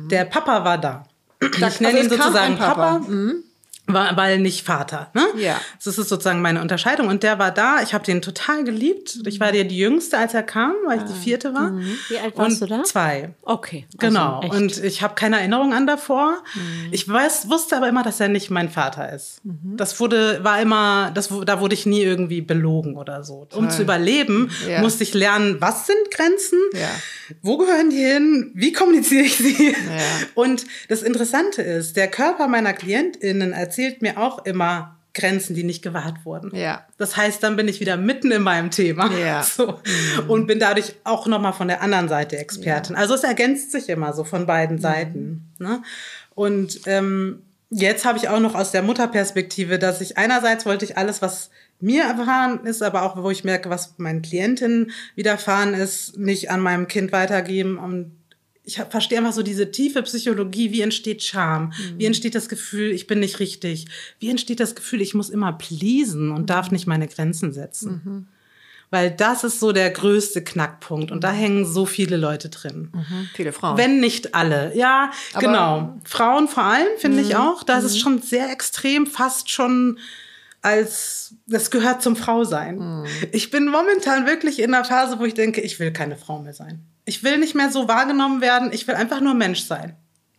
Der Papa war da. Ich nenne also ihn sozusagen Papa. Papa. Mhm. Weil nicht Vater. Ne? Ja. Das ist sozusagen meine Unterscheidung. Und der war da. Ich habe den total geliebt. Ich war ja die Jüngste, als er kam, weil ich die vierte war. Wie alt warst und du da? Zwei. Okay. also Genau. echt. und ich habe keine Erinnerung an davor. Ich weiß, wusste aber immer, dass er nicht mein Vater ist. Das wurde, war immer, das, da wurde ich nie irgendwie belogen oder so. Um zu überleben, Ja. musste ich lernen, was sind Grenzen? Ja. Wo gehören die hin? Wie kommuniziere ich sie? Ja. Und das Interessante ist, der Körper meiner KlientInnen erzählt mir auch immer Grenzen, die nicht gewahrt wurden. Ja. Das heißt, dann bin ich wieder mitten in meinem Thema. Ja. So. Und bin dadurch auch nochmal von der anderen Seite Expertin. Also es ergänzt sich immer so von beiden Seiten. Ne? Und ähm, jetzt habe ich auch noch aus der Mutterperspektive, dass ich einerseits wollte ich alles, was mir erfahren ist, aber auch wo ich merke, was meinen Klientinnen widerfahren ist, nicht an meinem Kind weitergeben. Und ich verstehe einfach so diese tiefe Psychologie. Wie entsteht Scham? Wie entsteht das Gefühl, ich bin nicht richtig? Wie entsteht das Gefühl, ich muss immer pleasen und darf nicht meine Grenzen setzen? Weil das ist so der größte Knackpunkt und da hängen so viele Leute drin. Viele Frauen. Wenn nicht alle. Ja, Aber- genau. Frauen vor allem, finde ich auch. Da ist es schon sehr extrem, fast schon als, das gehört zum Frausein. Ich bin momentan wirklich in einer Phase, wo ich denke, ich will keine Frau mehr sein. Ich will nicht mehr so wahrgenommen werden. Ich will einfach nur Mensch sein.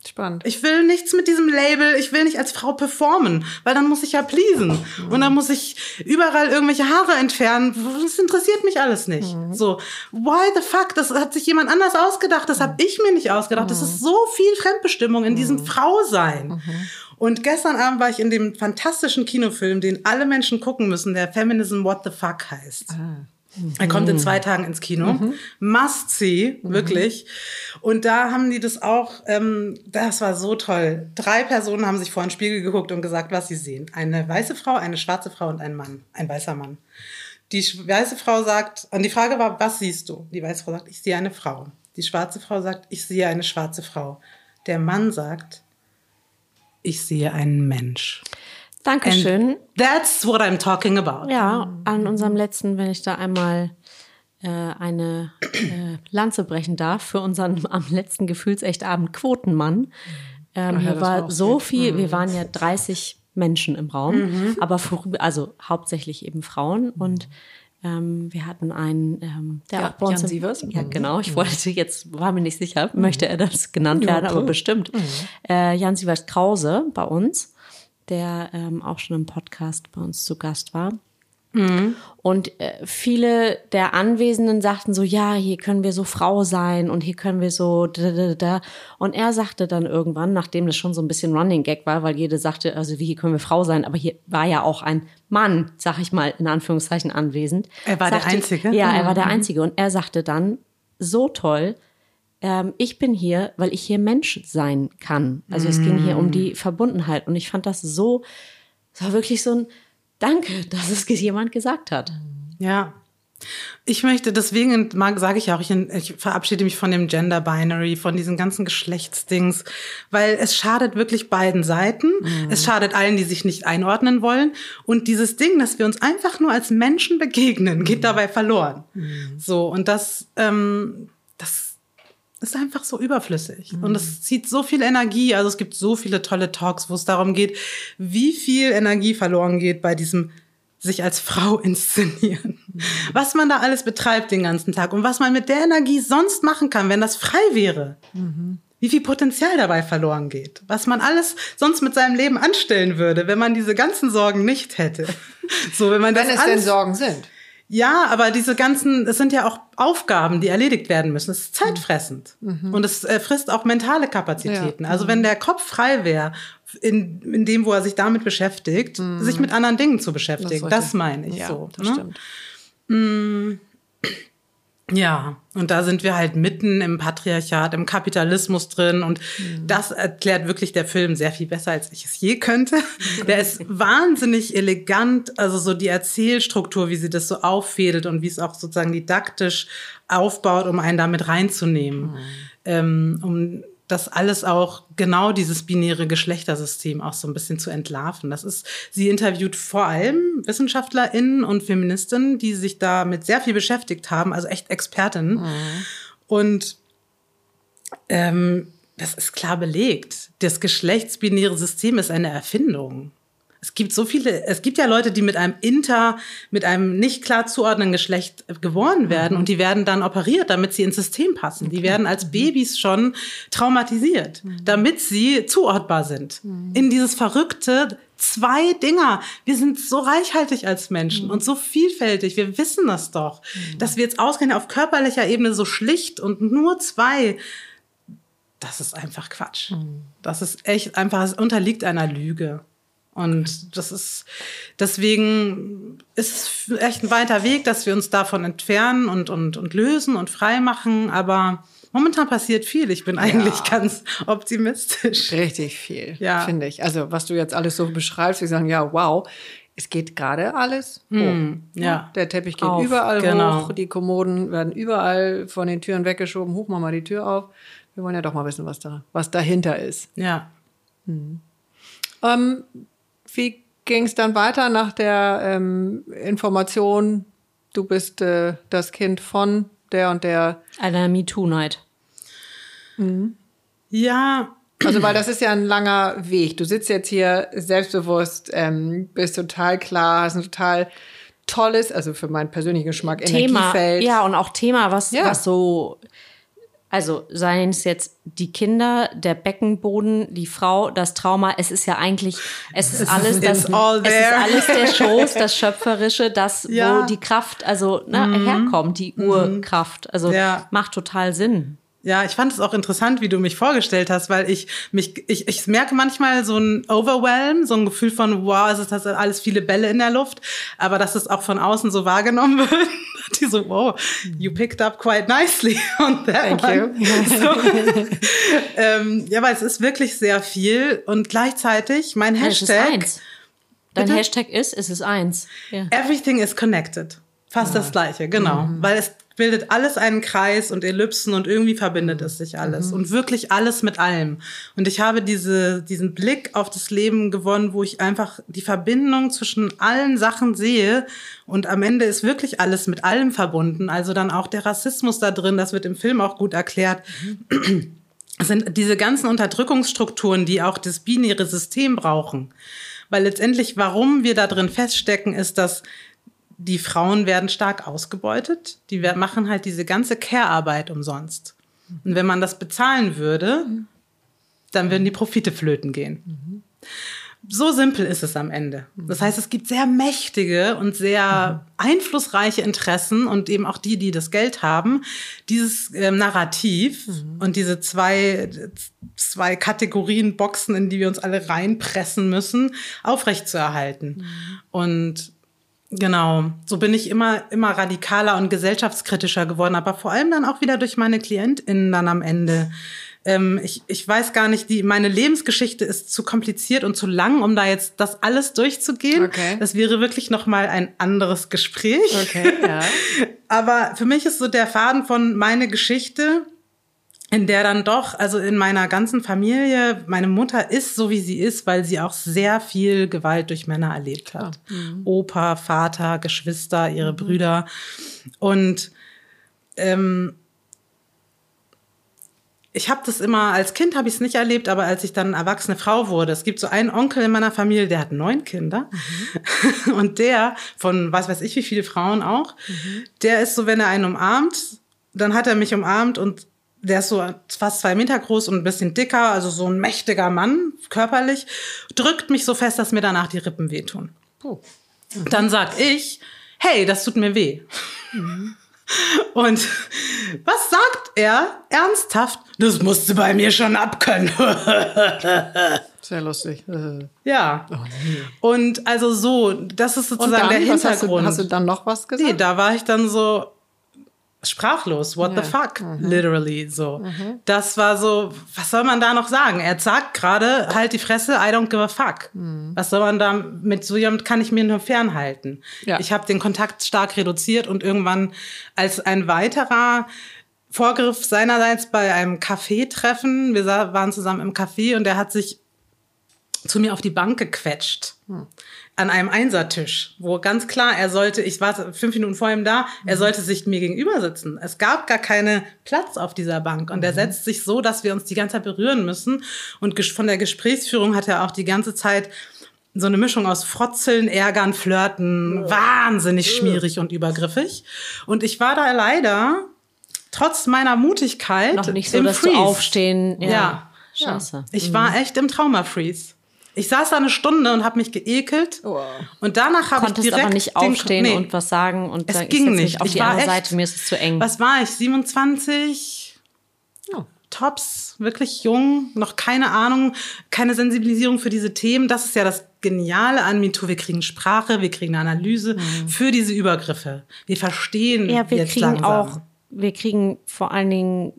Spannend. Ich will nichts mit diesem Label, ich will nicht als Frau performen, weil dann muss ich ja pleasen. Und dann muss ich überall irgendwelche Haare entfernen. Das interessiert mich alles nicht. So, why the fuck? Das hat sich jemand anders ausgedacht, das habe ich mir nicht ausgedacht. Das ist so viel Fremdbestimmung in diesem Frausein. Und gestern Abend war ich in dem fantastischen Kinofilm, den alle Menschen gucken müssen, der Feminism What the Fuck heißt. Er kommt in zwei Tagen ins Kino. Must see, wirklich. Und da haben die das auch, ähm, das war so toll. Drei Personen haben sich vor den Spiegel geguckt und gesagt, was sie sehen. Eine weiße Frau, eine schwarze Frau und ein Mann. Ein weißer Mann. Die weiße Frau sagt, und die Frage war, was siehst du? Die weiße Frau sagt, ich sehe eine Frau. Die schwarze Frau sagt, ich sehe eine schwarze Frau. Der Mann sagt, ich sehe einen Mensch. Dankeschön. That's what I'm talking about. Ja, an unserem letzten, wenn ich da einmal äh, eine äh, Lanze brechen darf, für unseren am letzten Gefühlsechtabend Quotenmann. Ähm, Ach ja, hier war so viel, wir waren ja 30 Menschen im Raum, aber vorüber, also hauptsächlich eben Frauen und ähm, wir hatten einen, ähm, der Ja, auch bei uns Jan Sievers. Ja, genau. Ich wollte jetzt, war mir nicht sicher, möchte er das genannt werden, aber bestimmt. Äh, Jan Sievers Krause bei uns, der ähm, auch schon im Podcast bei uns zu Gast war. Und äh, viele der Anwesenden sagten so, ja, hier können wir so Frau sein und hier können wir so da, da, da. Und er sagte dann irgendwann, nachdem das schon so ein bisschen Running Gag war, weil jede sagte, also wie hier können wir Frau sein, aber hier war ja auch ein Mann, sag ich mal, in Anführungszeichen anwesend. Er war der sagte, Einzige? Ja, er war der Einzige. Und er sagte dann, so toll, ähm, ich bin hier, weil ich hier Mensch sein kann. Also es ging hier um die Verbundenheit. Und ich fand das so, es war wirklich so ein Danke, dass es jemand gesagt hat. Ja. Ich möchte, deswegen sage ich auch, ich, ich verabschiede mich von dem Gender Binary, von diesen ganzen Geschlechtsdings, weil es schadet wirklich beiden Seiten. Es schadet allen, die sich nicht einordnen wollen. Und dieses Ding, dass wir uns einfach nur als Menschen begegnen, geht dabei verloren. So, und das, ähm, das ist einfach so überflüssig. Und es zieht so viel Energie. Also es gibt so viele tolle Talks, wo es darum geht, wie viel Energie verloren geht bei diesem sich als Frau inszenieren. Was man da alles betreibt den ganzen Tag und was man mit der Energie sonst machen kann, wenn das frei wäre. Wie viel Potenzial dabei verloren geht. Was man alles sonst mit seinem Leben anstellen würde, wenn man diese ganzen Sorgen nicht hätte. So, wenn man Wenn das es denn Sorgen sind. Ja, aber diese ganzen, es sind ja auch Aufgaben, die erledigt werden müssen. Es ist zeitfressend. Und es äh, frisst auch mentale Kapazitäten. Ja. Also wenn der Kopf frei wäre, in, in dem, wo er sich damit beschäftigt, sich mit anderen Dingen zu beschäftigen. Das, sollte- meine ich ja, so. Das ne? stimmt. Ja, und da sind wir halt mitten im Patriarchat, im Kapitalismus drin. Und das erklärt wirklich der Film sehr viel besser, als ich es je könnte. Der ist wahnsinnig elegant, also so die Erzählstruktur, wie sie das so auffädelt und wie es auch sozusagen didaktisch aufbaut, um einen damit reinzunehmen, ähm, um das alles auch genau dieses binäre Geschlechtersystem auch so ein bisschen zu entlarven. Das ist, sie interviewt vor allem WissenschaftlerInnen und Feministinnen, die sich damit sehr viel beschäftigt haben, also echt Expertinnen. Und ähm, das ist klar belegt. Das geschlechtsbinäre System ist eine Erfindung. Es gibt so viele, es gibt ja Leute, die mit einem Inter, mit einem nicht klar zuordnenden Geschlecht geboren werden mhm. und die werden dann operiert, damit sie ins System passen. Okay. Die werden als mhm. Babys schon traumatisiert, mhm. damit sie zuordbar sind. Mhm. In dieses verrückte zwei Dinger. Wir sind so reichhaltig als Menschen mhm. und so vielfältig. Wir wissen das doch, mhm. dass wir jetzt ausgehen auf körperlicher Ebene so schlicht und nur zwei das ist einfach Quatsch. Das ist echt einfach, es unterliegt einer Lüge. Und das ist, deswegen ist es echt ein weiter Weg, dass wir uns davon entfernen und, und, und lösen und frei machen. Aber momentan passiert viel. Ich bin eigentlich ja. ganz optimistisch. Richtig viel, ja. finde ich. Also, was du jetzt alles so beschreibst, wir sagen, ja, wow. Es geht gerade alles hoch. Mm, ja. Der Teppich geht auf, überall genau. hoch, die Kommoden werden überall von den Türen weggeschoben. Hoch, mach mal die Tür auf. Wir wollen ja doch mal wissen, was da, was dahinter ist. Ja. Hm. Ähm, wie ging es dann weiter nach der ähm, Information, du bist äh, das Kind von der und der? Einer MeToo-Night. Mhm. Ja. Also, weil das ist ja ein langer Weg. Du sitzt jetzt hier selbstbewusst, ähm, bist total klar, hast ein total tolles, also für meinen persönlichen Geschmack, Thema, Energiefeld. Ja, und auch Thema, was, ja. was so also seien es jetzt die Kinder, der Beckenboden, die Frau, das Trauma, es ist ja eigentlich, es ist alles das, es ist alles der Schoß, das Schöpferische, das, ja. wo die Kraft, also ne, mhm. herkommt, die mhm. Urkraft. Also ja. macht total Sinn. Ja, ich fand es auch interessant, wie du mich vorgestellt hast, weil ich mich, ich, ich merke manchmal so ein Overwhelm, so ein Gefühl von, wow, es ist das alles viele Bälle in der Luft, aber dass es auch von außen so wahrgenommen wird. Die so, wow, you picked up quite nicely on that Thank one. you. So, ähm, ja, weil es ist wirklich sehr viel und gleichzeitig mein Hashtag. Ja, es ist Dein bitte? Hashtag ist, es ist eins. Ja. Everything is connected. Fast ja. das gleiche, genau. Mhm. Weil es bildet alles einen Kreis und Ellipsen und irgendwie verbindet es sich alles. Mhm. Und wirklich alles mit allem. Und ich habe diese, diesen Blick auf das Leben gewonnen, wo ich einfach die Verbindung zwischen allen Sachen sehe. Und am Ende ist wirklich alles mit allem verbunden. Also dann auch der Rassismus da drin, das wird im Film auch gut erklärt. Mhm. sind diese ganzen Unterdrückungsstrukturen, die auch das binäre System brauchen. Weil letztendlich, warum wir da drin feststecken, ist, dass die Frauen werden stark ausgebeutet. Die machen halt diese ganze Care-Arbeit umsonst. Und wenn man das bezahlen würde, dann würden die Profite flöten gehen. So simpel ist es am Ende. Das heißt, es gibt sehr mächtige und sehr einflussreiche Interessen und eben auch die, die das Geld haben, dieses äh, Narrativ mhm. und diese zwei, zwei Kategorien Boxen, in die wir uns alle reinpressen müssen, aufrechtzuerhalten. Mhm. Und Genau, so bin ich immer, immer radikaler und gesellschaftskritischer geworden, aber vor allem dann auch wieder durch meine KlientInnen dann am Ende. Ähm, ich, ich weiß gar nicht, die, meine Lebensgeschichte ist zu kompliziert und zu lang, um da jetzt das alles durchzugehen. Okay. Das wäre wirklich nochmal ein anderes Gespräch. Okay, ja. aber für mich ist so der Faden von meine Geschichte, in der dann doch, also in meiner ganzen Familie, meine Mutter ist so, wie sie ist, weil sie auch sehr viel Gewalt durch Männer erlebt hat. Mhm. Opa, Vater, Geschwister, ihre mhm. Brüder. Und ähm, ich habe das immer, als Kind habe ich es nicht erlebt, aber als ich dann erwachsene Frau wurde, es gibt so einen Onkel in meiner Familie, der hat neun Kinder. Mhm. Und der, von was weiß ich, wie viele Frauen auch, mhm. der ist so, wenn er einen umarmt, dann hat er mich umarmt und der ist so fast zwei Meter groß und ein bisschen dicker, also so ein mächtiger Mann, körperlich, drückt mich so fest, dass mir danach die Rippen wehtun. Oh. Mhm. Dann sag ich, hey, das tut mir weh. Mhm. Und was sagt er? Ernsthaft? Das musste bei mir schon abkönnen. Sehr lustig. ja. Oh, nee. Und also so, das ist sozusagen dann, der Hintergrund. Hast du, hast du dann noch was gesagt? Nee, da war ich dann so, sprachlos. What ja. the fuck? Mhm. Literally so. Mhm. Das war so, was soll man da noch sagen? Er sagt gerade, halt die Fresse, I don't give a fuck. Mhm. Was soll man da mit so jemand kann ich mir nur fernhalten? Ja. Ich habe den Kontakt stark reduziert und irgendwann als ein weiterer Vorgriff seinerseits bei einem Café-Treffen, wir waren zusammen im Café und er hat sich zu mir auf die Bank gequetscht. An einem Einsertisch, wo ganz klar, er sollte, ich war fünf Minuten vor ihm da, er mhm. sollte sich mir gegenüber sitzen. Es gab gar keinen Platz auf dieser Bank und er mhm. setzt sich so, dass wir uns die ganze Zeit berühren müssen. Und von der Gesprächsführung hat er auch die ganze Zeit so eine Mischung aus Frotzeln, Ärgern, Flirten, wahnsinnig schmierig und übergriffig. Und ich war da leider trotz meiner Mutigkeit Noch nicht so, im dass Freeze. du aufstehen. Ja. Ja. Scheiße. Ich war echt im Trauma-Freeze. Ich saß da eine Stunde und habe mich geekelt. Oh. Und danach habe ich direkt aber nicht den- aufstehen nee. und was sagen und Es sagen, ging mich nicht. auf Ich die andere echt- Seite, mir ist es zu eng. Was war ich? 27? Oh. Tops, wirklich jung, noch keine Ahnung, keine Sensibilisierung für diese Themen. Das ist ja das Geniale an MeToo. Wir kriegen Sprache, wir kriegen eine Analyse für diese Übergriffe. Wir verstehen Mhm. Ja, wir jetzt kriegen langsam. auch, wir kriegen vor allen Dingen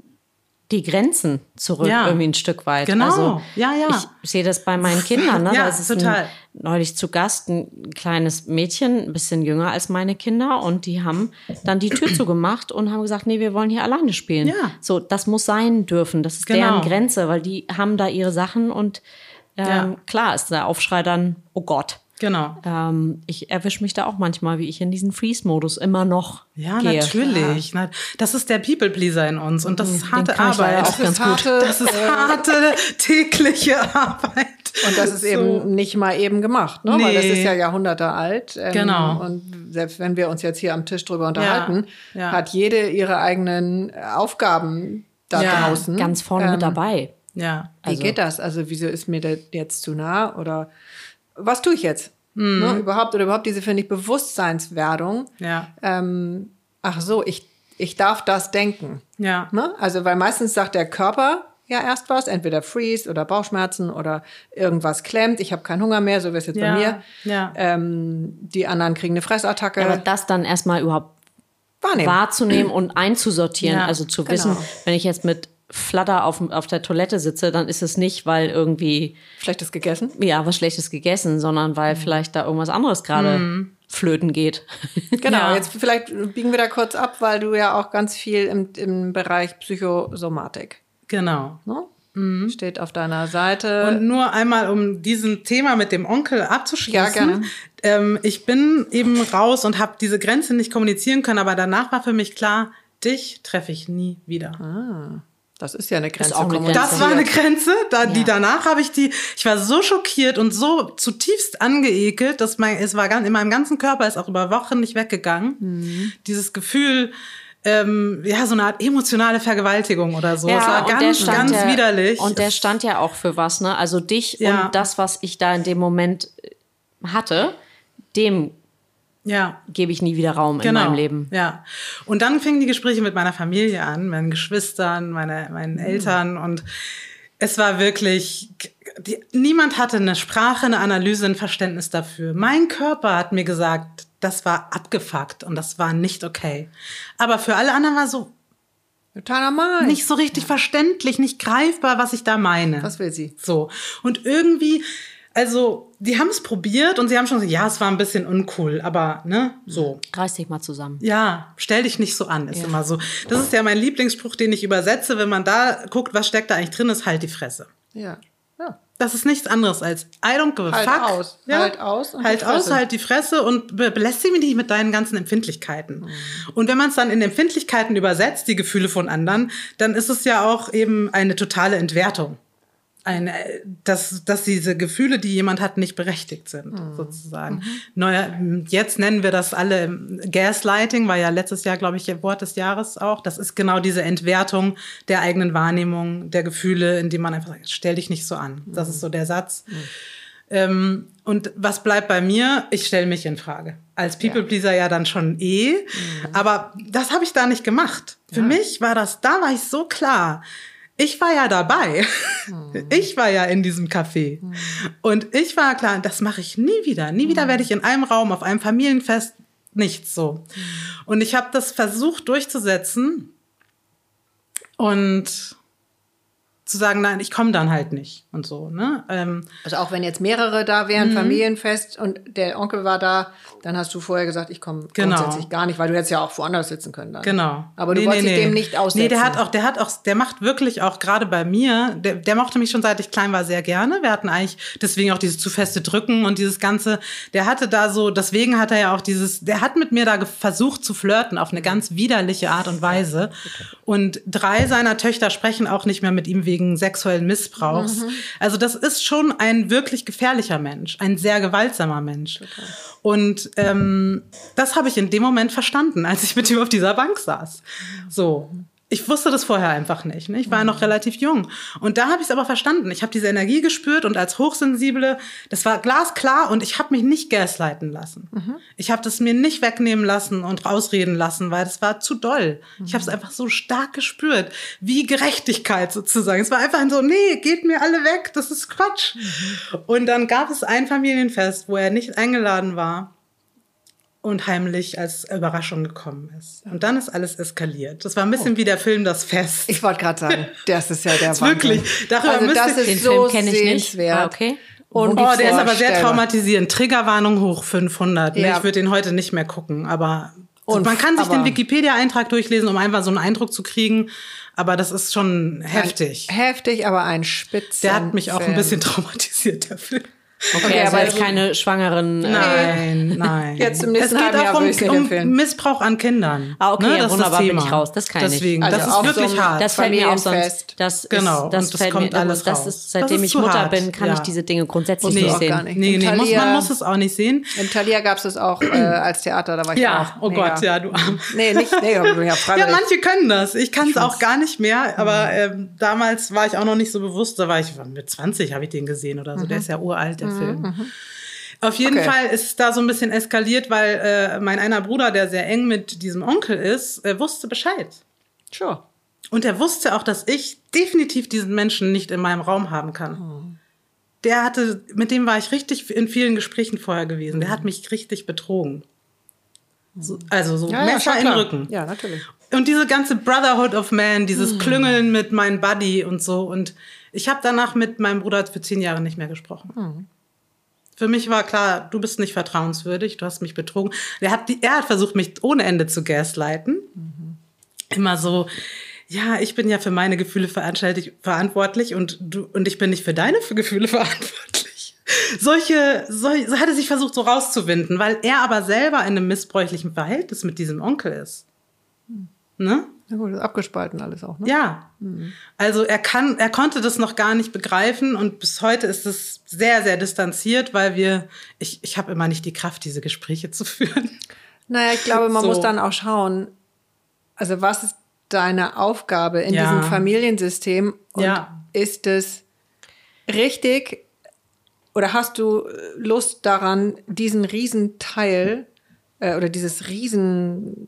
die Grenzen zurück, Ja. irgendwie ein Stück weit. Genau. Also, Ja, ja. Ich sehe das bei meinen Kindern. Ne? Ja, da ist total. Ein, neulich zu Gast ein kleines Mädchen, ein bisschen jünger als meine Kinder, und die haben dann die Tür zugemacht und haben gesagt, nee, wir wollen hier alleine spielen. Ja. So, das muss sein dürfen. Das ist Genau. deren Grenze, weil die haben da ihre Sachen und ähm, Ja. klar ist der Aufschrei dann, oh Gott. Genau. Ähm, ich erwische mich da auch manchmal, wie ich in diesen Freeze-Modus immer noch Ja, gehe. natürlich. Na, Das ist der People-Pleaser in uns und das ist harte Arbeit. auch ganz gut. harte, Das ist harte tägliche Arbeit. Und das ist So. eben nicht mal eben gemacht, ne? weil das Nee. ist ja Jahrhunderte alt. Ähm, Genau. Und selbst wenn wir uns jetzt hier am Tisch drüber unterhalten, ja. hat jede ihre eigenen Aufgaben da Ja, draußen. Ganz vorne Ähm, mit dabei. Ja. Wie Also- geht das? Also wieso ist mir das jetzt zu nah? Oder was tue ich jetzt? Mhm. Ne? Überhaupt oder überhaupt diese, finde ich, Bewusstseinswerdung. Ja. Ähm, ach so, ich, ich darf das denken. Ja. Ne? Also, weil meistens sagt der Körper ja erst was, entweder Freeze oder Bauchschmerzen oder irgendwas klemmt, ich habe keinen Hunger mehr, so wie es jetzt Ja. bei mir. Ja. Ähm, die anderen kriegen eine Fressattacke. Aber das dann erstmal überhaupt wahrnehmen. wahrzunehmen und einzusortieren, also zu genau. wissen, wenn ich jetzt mit Flatter auf, auf der Toilette sitze, dann ist es nicht, weil irgendwie, Schlechtes gegessen. ja, was Schlechtes gegessen, sondern weil vielleicht da irgendwas anderes gerade flöten geht. Genau, Ja. jetzt vielleicht biegen wir da kurz ab, weil du ja auch ganz viel im, im Bereich Psychosomatik. Genau. Ne? Steht auf deiner Seite. Und nur einmal, um diesen Thema mit dem Onkel abzuschließen. Ja, gerne. Ähm, ich bin eben raus und habe diese Grenze nicht kommunizieren können, aber danach war für mich klar, dich treffe ich nie wieder. Das ist ja eine Grenze. eine kommuniziert. Das war eine Grenze, da, die Ja. danach habe ich die, ich war so schockiert und so zutiefst angeekelt, dass mein, es war ganz, in meinem ganzen Körper ist auch über Wochen nicht weggegangen. Mhm. Dieses Gefühl, ähm, ja, so eine Art emotionale Vergewaltigung oder so. es war ganz, stand ganz ja, widerlich. Und der stand ja auch für was, ne? Also dich Ja. und das, was ich da in dem Moment hatte, dem ja. gebe ich nie wieder Raum in Genau. meinem Leben. Ja. Und dann fingen die Gespräche mit meiner Familie an, meinen Geschwistern, meine, meinen Mhm. Eltern und es war wirklich, die, niemand hatte eine Sprache, eine Analyse, ein Verständnis dafür. Mein Körper hat mir gesagt, das war abgefuckt und das war nicht okay. Aber für alle anderen war so Total normal. nicht so richtig verständlich, nicht greifbar, was ich da meine. Was will sie? So. Und irgendwie, also, die haben es probiert und sie haben schon gesagt, ja, es war ein bisschen uncool, aber, ne, so. Reiß dich mal zusammen. Ja, stell dich nicht so an, ist Ja. immer so. Das ist ja mein Lieblingsspruch, den ich übersetze, wenn man da guckt, was steckt da eigentlich drin, ist halt die Fresse. Ja. ja. Das ist nichts anderes als I don't give a Halt fuck. aus. Halt aus und halt aus, halt die Fresse und be belästige mich nicht mit deinen ganzen Empfindlichkeiten. Mhm. Und wenn man es dann in Empfindlichkeiten übersetzt, die Gefühle von anderen, dann ist es ja auch eben eine totale Entwertung. Eine, dass, dass diese Gefühle, die jemand hat, nicht berechtigt sind, Mhm. sozusagen. Neuer, jetzt nennen wir das alle Gaslighting, war ja letztes Jahr, glaube ich, Wort des Jahres auch. Das ist genau diese Entwertung der eigenen Wahrnehmung, der Gefühle, indem man einfach sagt, stell dich nicht so an. Das ist so der Satz. Ähm, und was bleibt bei mir? Ich stelle mich in Frage. Als People Pleaser ja dann schon eh. Aber das habe ich da nicht gemacht. Für mich war das, da war ich so klar. Ich war ja dabei. Ich war ja in diesem Café. Und ich war klar, das mache ich nie wieder. Nie wieder werde ich in einem Raum, auf einem Familienfest, nichts so. Und ich habe das versucht durchzusetzen und zu sagen, nein, ich komme dann halt nicht und so. Ne? Ähm, Also auch wenn jetzt mehrere da Mhm. wären, Familienfest und der Onkel war da, dann hast du vorher gesagt, ich komme Genau. grundsätzlich gar nicht, weil du hättest ja auch woanders sitzen können dann. Genau. Aber du wolltest dich dem nicht aussetzen. Nee, der hat auch, der hat auch, der macht wirklich auch gerade bei mir, der, der mochte mich schon seit ich klein war sehr gerne. Wir hatten eigentlich deswegen auch dieses zu feste Drücken und dieses Ganze. Der hatte da so, deswegen hat er ja auch dieses, der hat mit mir da versucht zu flirten auf eine ganz widerliche Art und Weise. Und drei seiner Töchter sprechen auch nicht mehr mit ihm wegen wegen sexuellen Missbrauchs. Mhm. Also das ist schon ein wirklich gefährlicher Mensch, ein sehr gewaltsamer Mensch. Total. Und ähm, das habe ich in dem Moment verstanden, als ich mit ihm auf dieser Bank saß. So ich wusste das vorher einfach nicht. Ne? Ich war mhm. noch relativ jung. Und da habe ich es aber verstanden. Ich habe diese Energie gespürt und als Hochsensible, das war glasklar und ich habe mich nicht gaslighten lassen. Mhm. Ich habe das mir nicht wegnehmen lassen und rausreden lassen, weil das war zu doll. Mhm. Ich habe es einfach so stark gespürt, wie Gerechtigkeit sozusagen. Es war einfach so, nee, geht mir alle weg, das ist Quatsch. Mhm. Und dann gab es ein Familienfest, wo er nicht eingeladen war und heimlich als Überraschung gekommen ist. Und dann ist alles eskaliert. Das war ein bisschen oh. wie der Film Das Fest. Ich wollte gerade sagen, das ist ja der ist Wirklich. Darüber also das ist den so Film kenne ich nicht. Ah, okay. Und oh, der ist aber sehr traumatisierend. Triggerwarnung hoch 500. Ja. Ich würde den heute nicht mehr gucken, aber und, man kann sich den Wikipedia-Eintrag durchlesen, um einfach so einen Eindruck zu kriegen. Aber das ist schon heftig. Heftig, aber ein Spitz. Der hat mich auch ein bisschen traumatisiert, der Film. Okay, okay also aber also, keine schwangeren. Äh, nein, nein. Jetzt im nächsten es geht auch um, um Missbrauch an Kindern. Ah, okay, ne? ja, wunderbar, bin ich raus. Das kann ich. Deswegen, also das ist wirklich so hart. Das fällt mir auch sonst. Das genau, ist, das, das fällt kommt mir, alles das raus. ist, seitdem das ist ich Mutter hart. bin, kann ja. ich diese Dinge grundsätzlich nee, nicht sehen. Gar nicht. Nee, nee, Thalia, muss, man muss es auch nicht sehen. Im Thalia gab es das auch äh, als Theater, da war ich ja, auch. oh mega. Gott, ja, du Arm. Nee, nicht, nee, ja, Ja, manche können das. Ich kann es auch gar nicht mehr, aber ähm, damals war ich auch noch nicht so bewusst, da war ich mit 20 habe ich den gesehen oder so, der mhm. ist ja uralt, mhm, Film. Mhm. Auf jeden okay. Fall ist es da so ein bisschen eskaliert, weil äh, mein einer Bruder, der sehr eng mit diesem Onkel ist, äh, wusste Bescheid. Sure. Und er wusste auch, dass ich definitiv diesen Menschen nicht in meinem Raum haben kann. Hm. Der hatte, mit dem war ich richtig in vielen Gesprächen vorher gewesen. Der hat mich richtig betrogen. So, also so ja, Messer ja, in den Rücken. Ja, natürlich. Und diese ganze Brotherhood of Man, dieses hm. Klüngeln mit meinem Buddy und so. Und ich habe danach mit meinem Bruder für zehn Jahre nicht mehr gesprochen. Hm. Für mich war klar, du bist nicht vertrauenswürdig, du hast mich betrogen. Er hat, die, er hat versucht, mich ohne Ende zu gaslighten. Mhm. Immer so, ja, ich bin ja für meine Gefühle verantwortlich und du, und ich bin nicht für deine Gefühle verantwortlich. Solche, so, so hat er sich versucht, so rauszuwinden, weil er aber selber in einem missbräuchlichen Verhältnis mit diesem Onkel ist. Mhm. Ne? Ja gut, ist abgespalten alles auch, ne? Ja. Mhm. Also er kann, er konnte das noch gar nicht begreifen und bis heute ist es sehr, sehr distanziert, weil wir, ich, ich habe immer nicht die Kraft, diese Gespräche zu führen. Naja, ich glaube, man so. muss dann auch schauen, also was ist deine Aufgabe in ja. diesem Familiensystem und ja. ist es richtig oder hast du Lust daran, diesen Riesenteil äh, oder dieses Riesen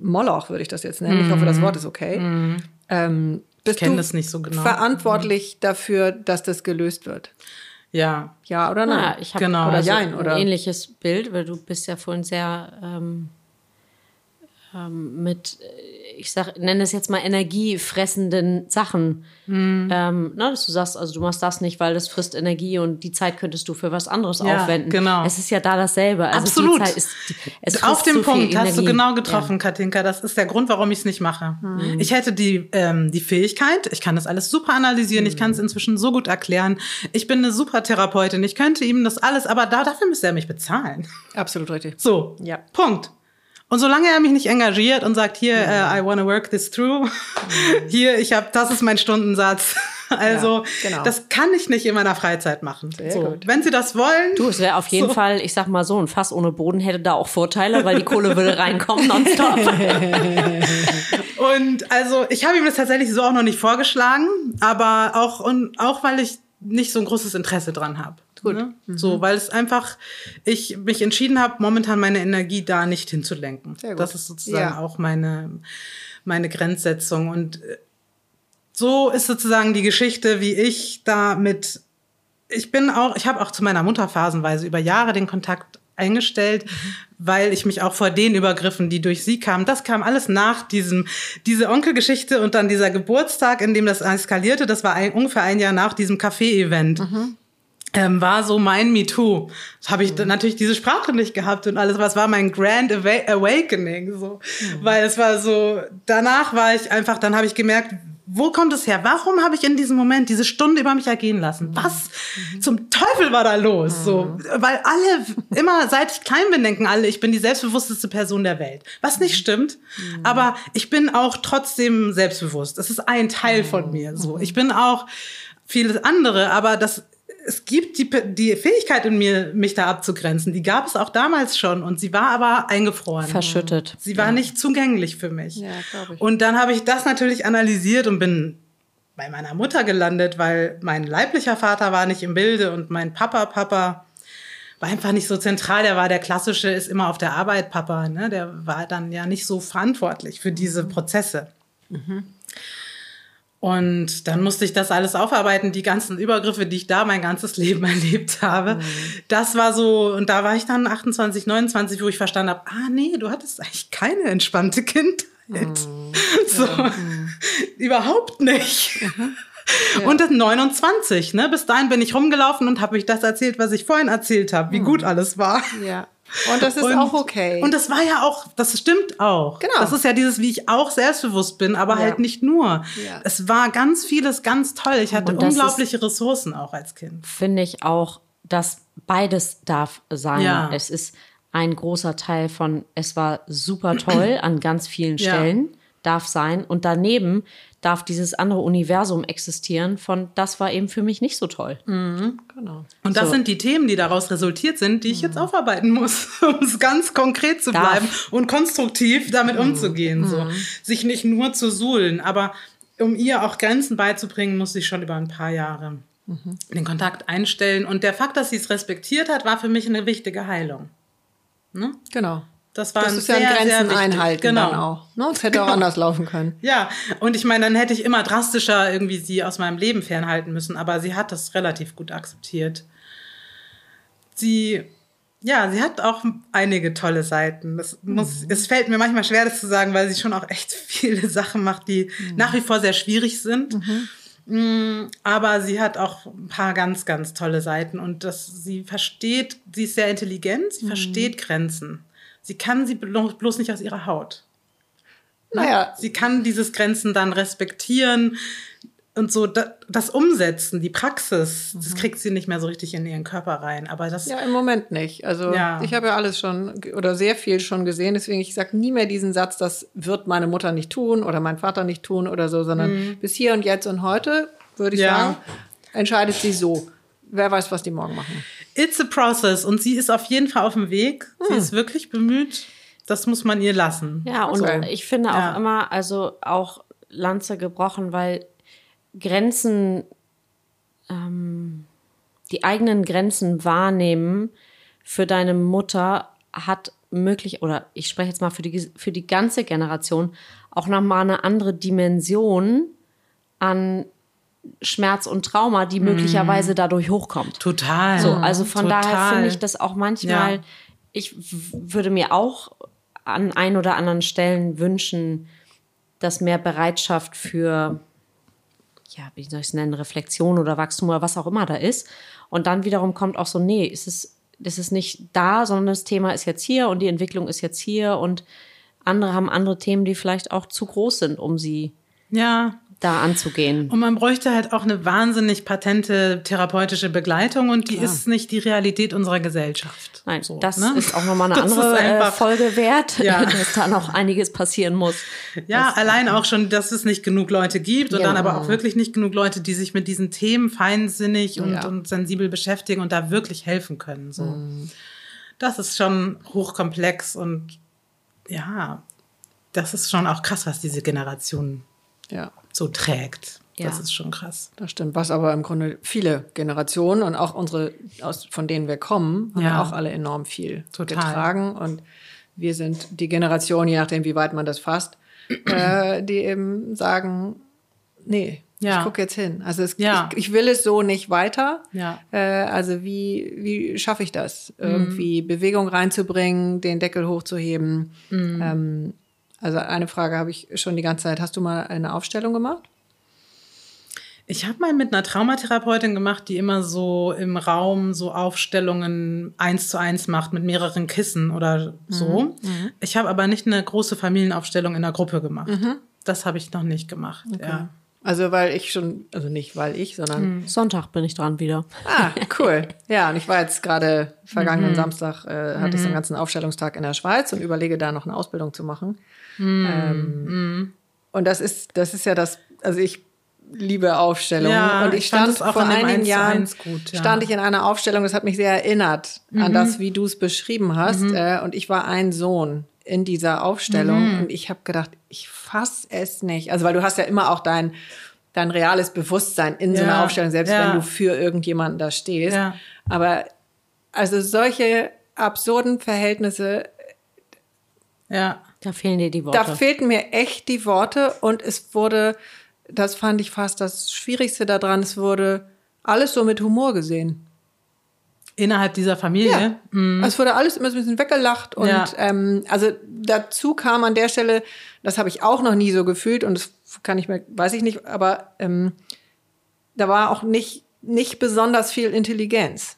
Moloch würde ich das jetzt nennen. Ich hoffe, das Wort ist okay. Mhm. Ähm, bist ich kenne das nicht so genau. Verantwortlich mhm. dafür, dass das gelöst wird. Ja. Ja oder nein? Ja, ich habe genau. oder also jein, oder? ein ähnliches Bild, weil du bist ja vorhin sehr ähm, ähm, mit, ich sag, nenne es jetzt mal energiefressenden Sachen. Mhm. Ähm, na, dass du sagst, also du machst das nicht, weil das frisst Energie und die Zeit könntest du für was anderes ja, aufwenden. Genau. Es ist ja da dasselbe. Also Absolut. Ist, es Auf den so Punkt hast du genau getroffen, ja. Katinka. Das ist der Grund, warum ich es nicht mache. Mhm. Ich hätte die, ähm, die Fähigkeit, ich kann das alles super analysieren, mhm. ich kann es inzwischen so gut erklären. Ich bin eine super Therapeutin, ich könnte ihm das alles, aber da, dafür müsste er mich bezahlen. Absolut richtig. So, ja. Punkt. Und solange er mich nicht engagiert und sagt, hier, uh, I wanna work this through, mhm. hier, ich habe, das ist mein Stundensatz. Also, ja, genau. das kann ich nicht in meiner Freizeit machen. Sehr so. gut. Wenn Sie das wollen. Du, es wäre auf jeden so. Fall, ich sag mal so, ein Fass ohne Boden hätte da auch Vorteile, weil die Kohle würde reinkommen nonstop. und also, ich habe ihm das tatsächlich so auch noch nicht vorgeschlagen, aber auch, und auch weil ich nicht so ein großes Interesse dran habe. Gut. Ne? Mhm. So, weil es einfach, ich mich entschieden habe, momentan meine Energie da nicht hinzulenken. Sehr gut. Das ist sozusagen ja. auch meine, meine Grenzsetzung. Und äh, so ist sozusagen die Geschichte, wie ich da mit, ich bin auch, ich habe auch zu meiner Mutter phasenweise über Jahre den Kontakt eingestellt, mhm. weil ich mich auch vor den Übergriffen, die durch sie kamen, das kam alles nach diesem, diese Onkelgeschichte und dann dieser Geburtstag, in dem das eskalierte, das war ein, ungefähr ein Jahr nach diesem Café-Event. Mhm ähm, war so mein MeToo. Habe ich mhm. natürlich diese Sprache nicht gehabt und alles, was war mein Grand Awakening, so, mhm. weil es war so. Danach war ich einfach, dann habe ich gemerkt, wo kommt es her? Warum habe ich in diesem Moment diese Stunde über mich ergehen lassen? Was zum Teufel war da los? So, weil alle immer, seit ich klein bin, denken alle, ich bin die selbstbewussteste Person der Welt. Was nicht stimmt, aber ich bin auch trotzdem selbstbewusst. Das ist ein Teil von mir. So, ich bin auch vieles andere, aber das es gibt die, die Fähigkeit in mir, mich da abzugrenzen. Die gab es auch damals schon und sie war aber eingefroren. Verschüttet. Sie war ja. nicht zugänglich für mich. Ja, glaube ich. Und dann habe ich das natürlich analysiert und bin bei meiner Mutter gelandet, weil mein leiblicher Vater war nicht im Bilde und mein Papa, Papa war einfach nicht so zentral. Der war der klassische, ist immer auf der Arbeit, Papa. Ne? Der war dann ja nicht so verantwortlich für diese Prozesse. Und dann musste ich das alles aufarbeiten, die ganzen Übergriffe, die ich da mein ganzes Leben erlebt habe. Das war so, und da war ich dann 28, 29, wo ich verstanden habe, ah nee, du hattest eigentlich keine entspannte Kindheit. So, überhaupt nicht. Und das 29, ne? Bis dahin bin ich rumgelaufen und habe euch das erzählt, was ich vorhin erzählt habe, wie gut alles war. Ja. Und das ist und, auch okay. Und das war ja auch, das stimmt auch. Genau. Das ist ja dieses, wie ich auch selbstbewusst bin, aber Ja. halt nicht nur. Ja. Es war ganz vieles ganz toll. Ich hatte unglaubliche Ressourcen auch als Kind. finde ich auch, dass beides darf sein. Ja. Es ist ein großer Teil von, es war super toll an ganz vielen. Stellen, darf sein. Und daneben darf dieses andere Universum existieren von, das war eben für mich nicht so toll. genau. Und das So. sind die Themen, die daraus resultiert sind, die ich jetzt aufarbeiten muss, um es ganz konkret zu Darf. bleiben und konstruktiv damit umzugehen. So. Sich nicht nur zu suhlen, aber um ihr auch Grenzen beizubringen, muss ich schon über ein paar Jahre den Kontakt einstellen. Und der Fakt, dass sie es respektiert hat, war für mich eine wichtige Heilung. Genau. Das war Das ein ist ja ein sehr, sehr Grenzen wichtig. einhalten Genau. dann auch. Ne? Es hätte auch anders laufen können. Ja, und ich meine, dann hätte ich immer drastischer irgendwie sie aus meinem Leben fernhalten müssen, aber sie hat das relativ gut akzeptiert. Sie, ja, sie hat auch einige tolle Seiten. Das muss, es fällt mir manchmal schwer, das zu sagen, weil sie schon auch echt viele Sachen macht, die nach wie vor sehr schwierig sind. Mm, Aber sie hat auch ein paar ganz, ganz tolle Seiten und das, sie versteht, sie ist sehr intelligent, sie versteht Grenzen. Sie kann sie blo- bloß nicht aus ihrer Haut. Naja, Sie kann dieses Grenzen dann respektieren und so da, das umsetzen, die Praxis, das kriegt sie nicht mehr so richtig in ihren Körper rein. Aber das, ja, im Moment nicht. Also Ja. ich habe ja alles schon oder sehr viel schon gesehen. Deswegen, ich sage nie mehr diesen Satz, das wird meine Mutter nicht tun oder mein Vater nicht tun oder so, sondern bis hier und jetzt und heute, würde ich Mhm. Ja. sagen, entscheidet sie so. Wer weiß, was die morgen machen. It's a process und sie ist auf jeden Fall auf dem Weg. Sie Hm. ist wirklich bemüht. Das muss man ihr lassen. Ja, und Okay. ich finde auch Ja. immer, also auch Lanze gebrochen, weil Grenzen, ähm, die eigenen Grenzen wahrnehmen für deine Mutter hat möglich, oder ich spreche jetzt mal für die, für die ganze Generation, auch nochmal eine andere Dimension an Schmerz und Trauma, die möglicherweise dadurch hochkommt. Total. So, also von daher Total. finde ich das auch manchmal, Ja. ich würde mir auch an ein oder anderen Stellen wünschen, dass mehr Bereitschaft für, ja, wie soll ich es nennen, Reflexion oder Wachstum oder was auch immer da ist. Und dann wiederum kommt auch so, nee, es ist, es ist nicht da, sondern das Thema ist jetzt hier und die Entwicklung ist jetzt hier und andere haben andere Themen, die vielleicht auch zu groß sind, um sie Ja, da anzugehen. Und man bräuchte halt auch eine wahnsinnig patente therapeutische Begleitung und die ist nicht die Realität unserer Gesellschaft. Nein, So, das ne? ist auch nochmal eine Das andere äh, einfach- Folge wert, Ja. dass da noch einiges passieren muss. Ja, allein auch schon, dass es nicht genug Leute gibt und Ja. dann aber auch wirklich nicht genug Leute, die sich mit diesen Themen feinsinnig und, Ja. und sensibel beschäftigen und da wirklich helfen können. So. Das ist schon hochkomplex und ja, das ist schon auch krass, was diese Generation Ja. So trägt. Das Ja. ist schon krass. Das stimmt, was aber im Grunde viele Generationen und auch unsere, aus, von denen wir kommen, haben Ja. auch alle enorm viel Total. getragen. Und wir sind die Generation, je nachdem, wie weit man das fasst, äh, die eben sagen, nee, Ja. ich gucke jetzt hin. Also es, Ja. ich, ich will es so nicht weiter. Ja. Äh, also wie, wie schaffe ich das? Mhm. Irgendwie Bewegung reinzubringen, den Deckel hochzuheben. Mhm. Ähm, also eine Frage habe ich schon die ganze Zeit. Hast du mal eine Aufstellung gemacht? Ich habe mal mit einer Traumatherapeutin gemacht, die immer so im Raum so Aufstellungen eins zu eins macht mit mehreren Kissen oder so. Ich habe aber nicht eine große Familienaufstellung in der Gruppe gemacht. Das habe ich noch nicht gemacht. Ja. Also weil ich schon, also nicht weil ich, sondern. Sonntag bin ich dran wieder. Ah, cool. Ja, und ich war jetzt gerade vergangenen Samstag, äh, hatte ich so einen ganzen Aufstellungstag in der Schweiz und überlege da noch eine Ausbildung zu machen. Ähm, und das ist, das ist ja das, also ich liebe Aufstellungen. Ja, und ich, stand auch vor einigen 1 zu Jahren, 1 gut, ja. stand ich in einer Aufstellung, das hat mich sehr erinnert an das, wie du es beschrieben hast. Äh, und ich war ein Sohn in dieser Aufstellung und ich habe gedacht, ich fass es nicht. Also weil du hast ja immer auch dein dein reales Bewusstsein in so einer Ja, Aufstellung, selbst ja. wenn du für irgendjemanden da stehst. Ja. Aber also solche absurden Verhältnisse, Ja. Da fehlen dir die Worte. da fehlten mir echt die Worte und es wurde, das fand ich fast das Schwierigste daran, es wurde alles so mit Humor gesehen. Innerhalb dieser Familie. Ja. Es wurde alles immer so ein bisschen weggelacht und Ja. ähm, also dazu kam an der Stelle, das habe ich auch noch nie so gefühlt und das kann ich mir, weiß ich nicht, aber ähm, da war auch nicht, nicht besonders viel Intelligenz.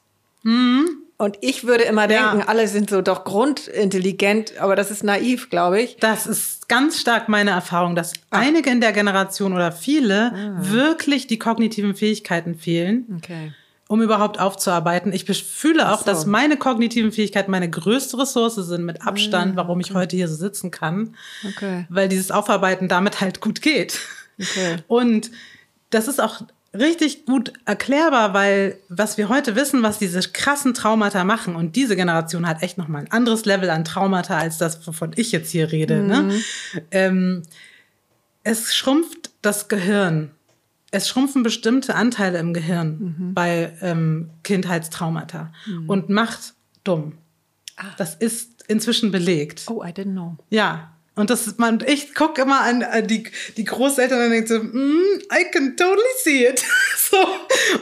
Und ich würde immer Mhm. Ja. denken, alle sind so doch grundintelligent, aber das ist naiv, glaube ich. Das ist ganz stark meine Erfahrung, dass einige in der Generation oder viele wirklich die kognitiven Fähigkeiten fehlen, Okay. um überhaupt aufzuarbeiten. Ich fühle auch, so. dass meine kognitiven Fähigkeiten meine größte Ressource sind mit Abstand, warum ich heute hier so sitzen kann. Okay. Weil dieses Aufarbeiten damit halt gut geht. Okay. Und das ist auch richtig gut erklärbar, weil was wir heute wissen, was diese krassen Traumata machen und diese Generation hat echt noch mal ein anderes Level an Traumata als das, wovon ich jetzt hier rede. Ne? Ähm, es schrumpft das Gehirn. Es schrumpfen bestimmte Anteile im Gehirn bei ähm, Kindheitstraumata und macht dumm. Das ist inzwischen belegt. Oh, I didn't know. Ja. Und das ist man, ich gucke immer an, an die, die Großeltern und denke so, mm, I can totally see it. so.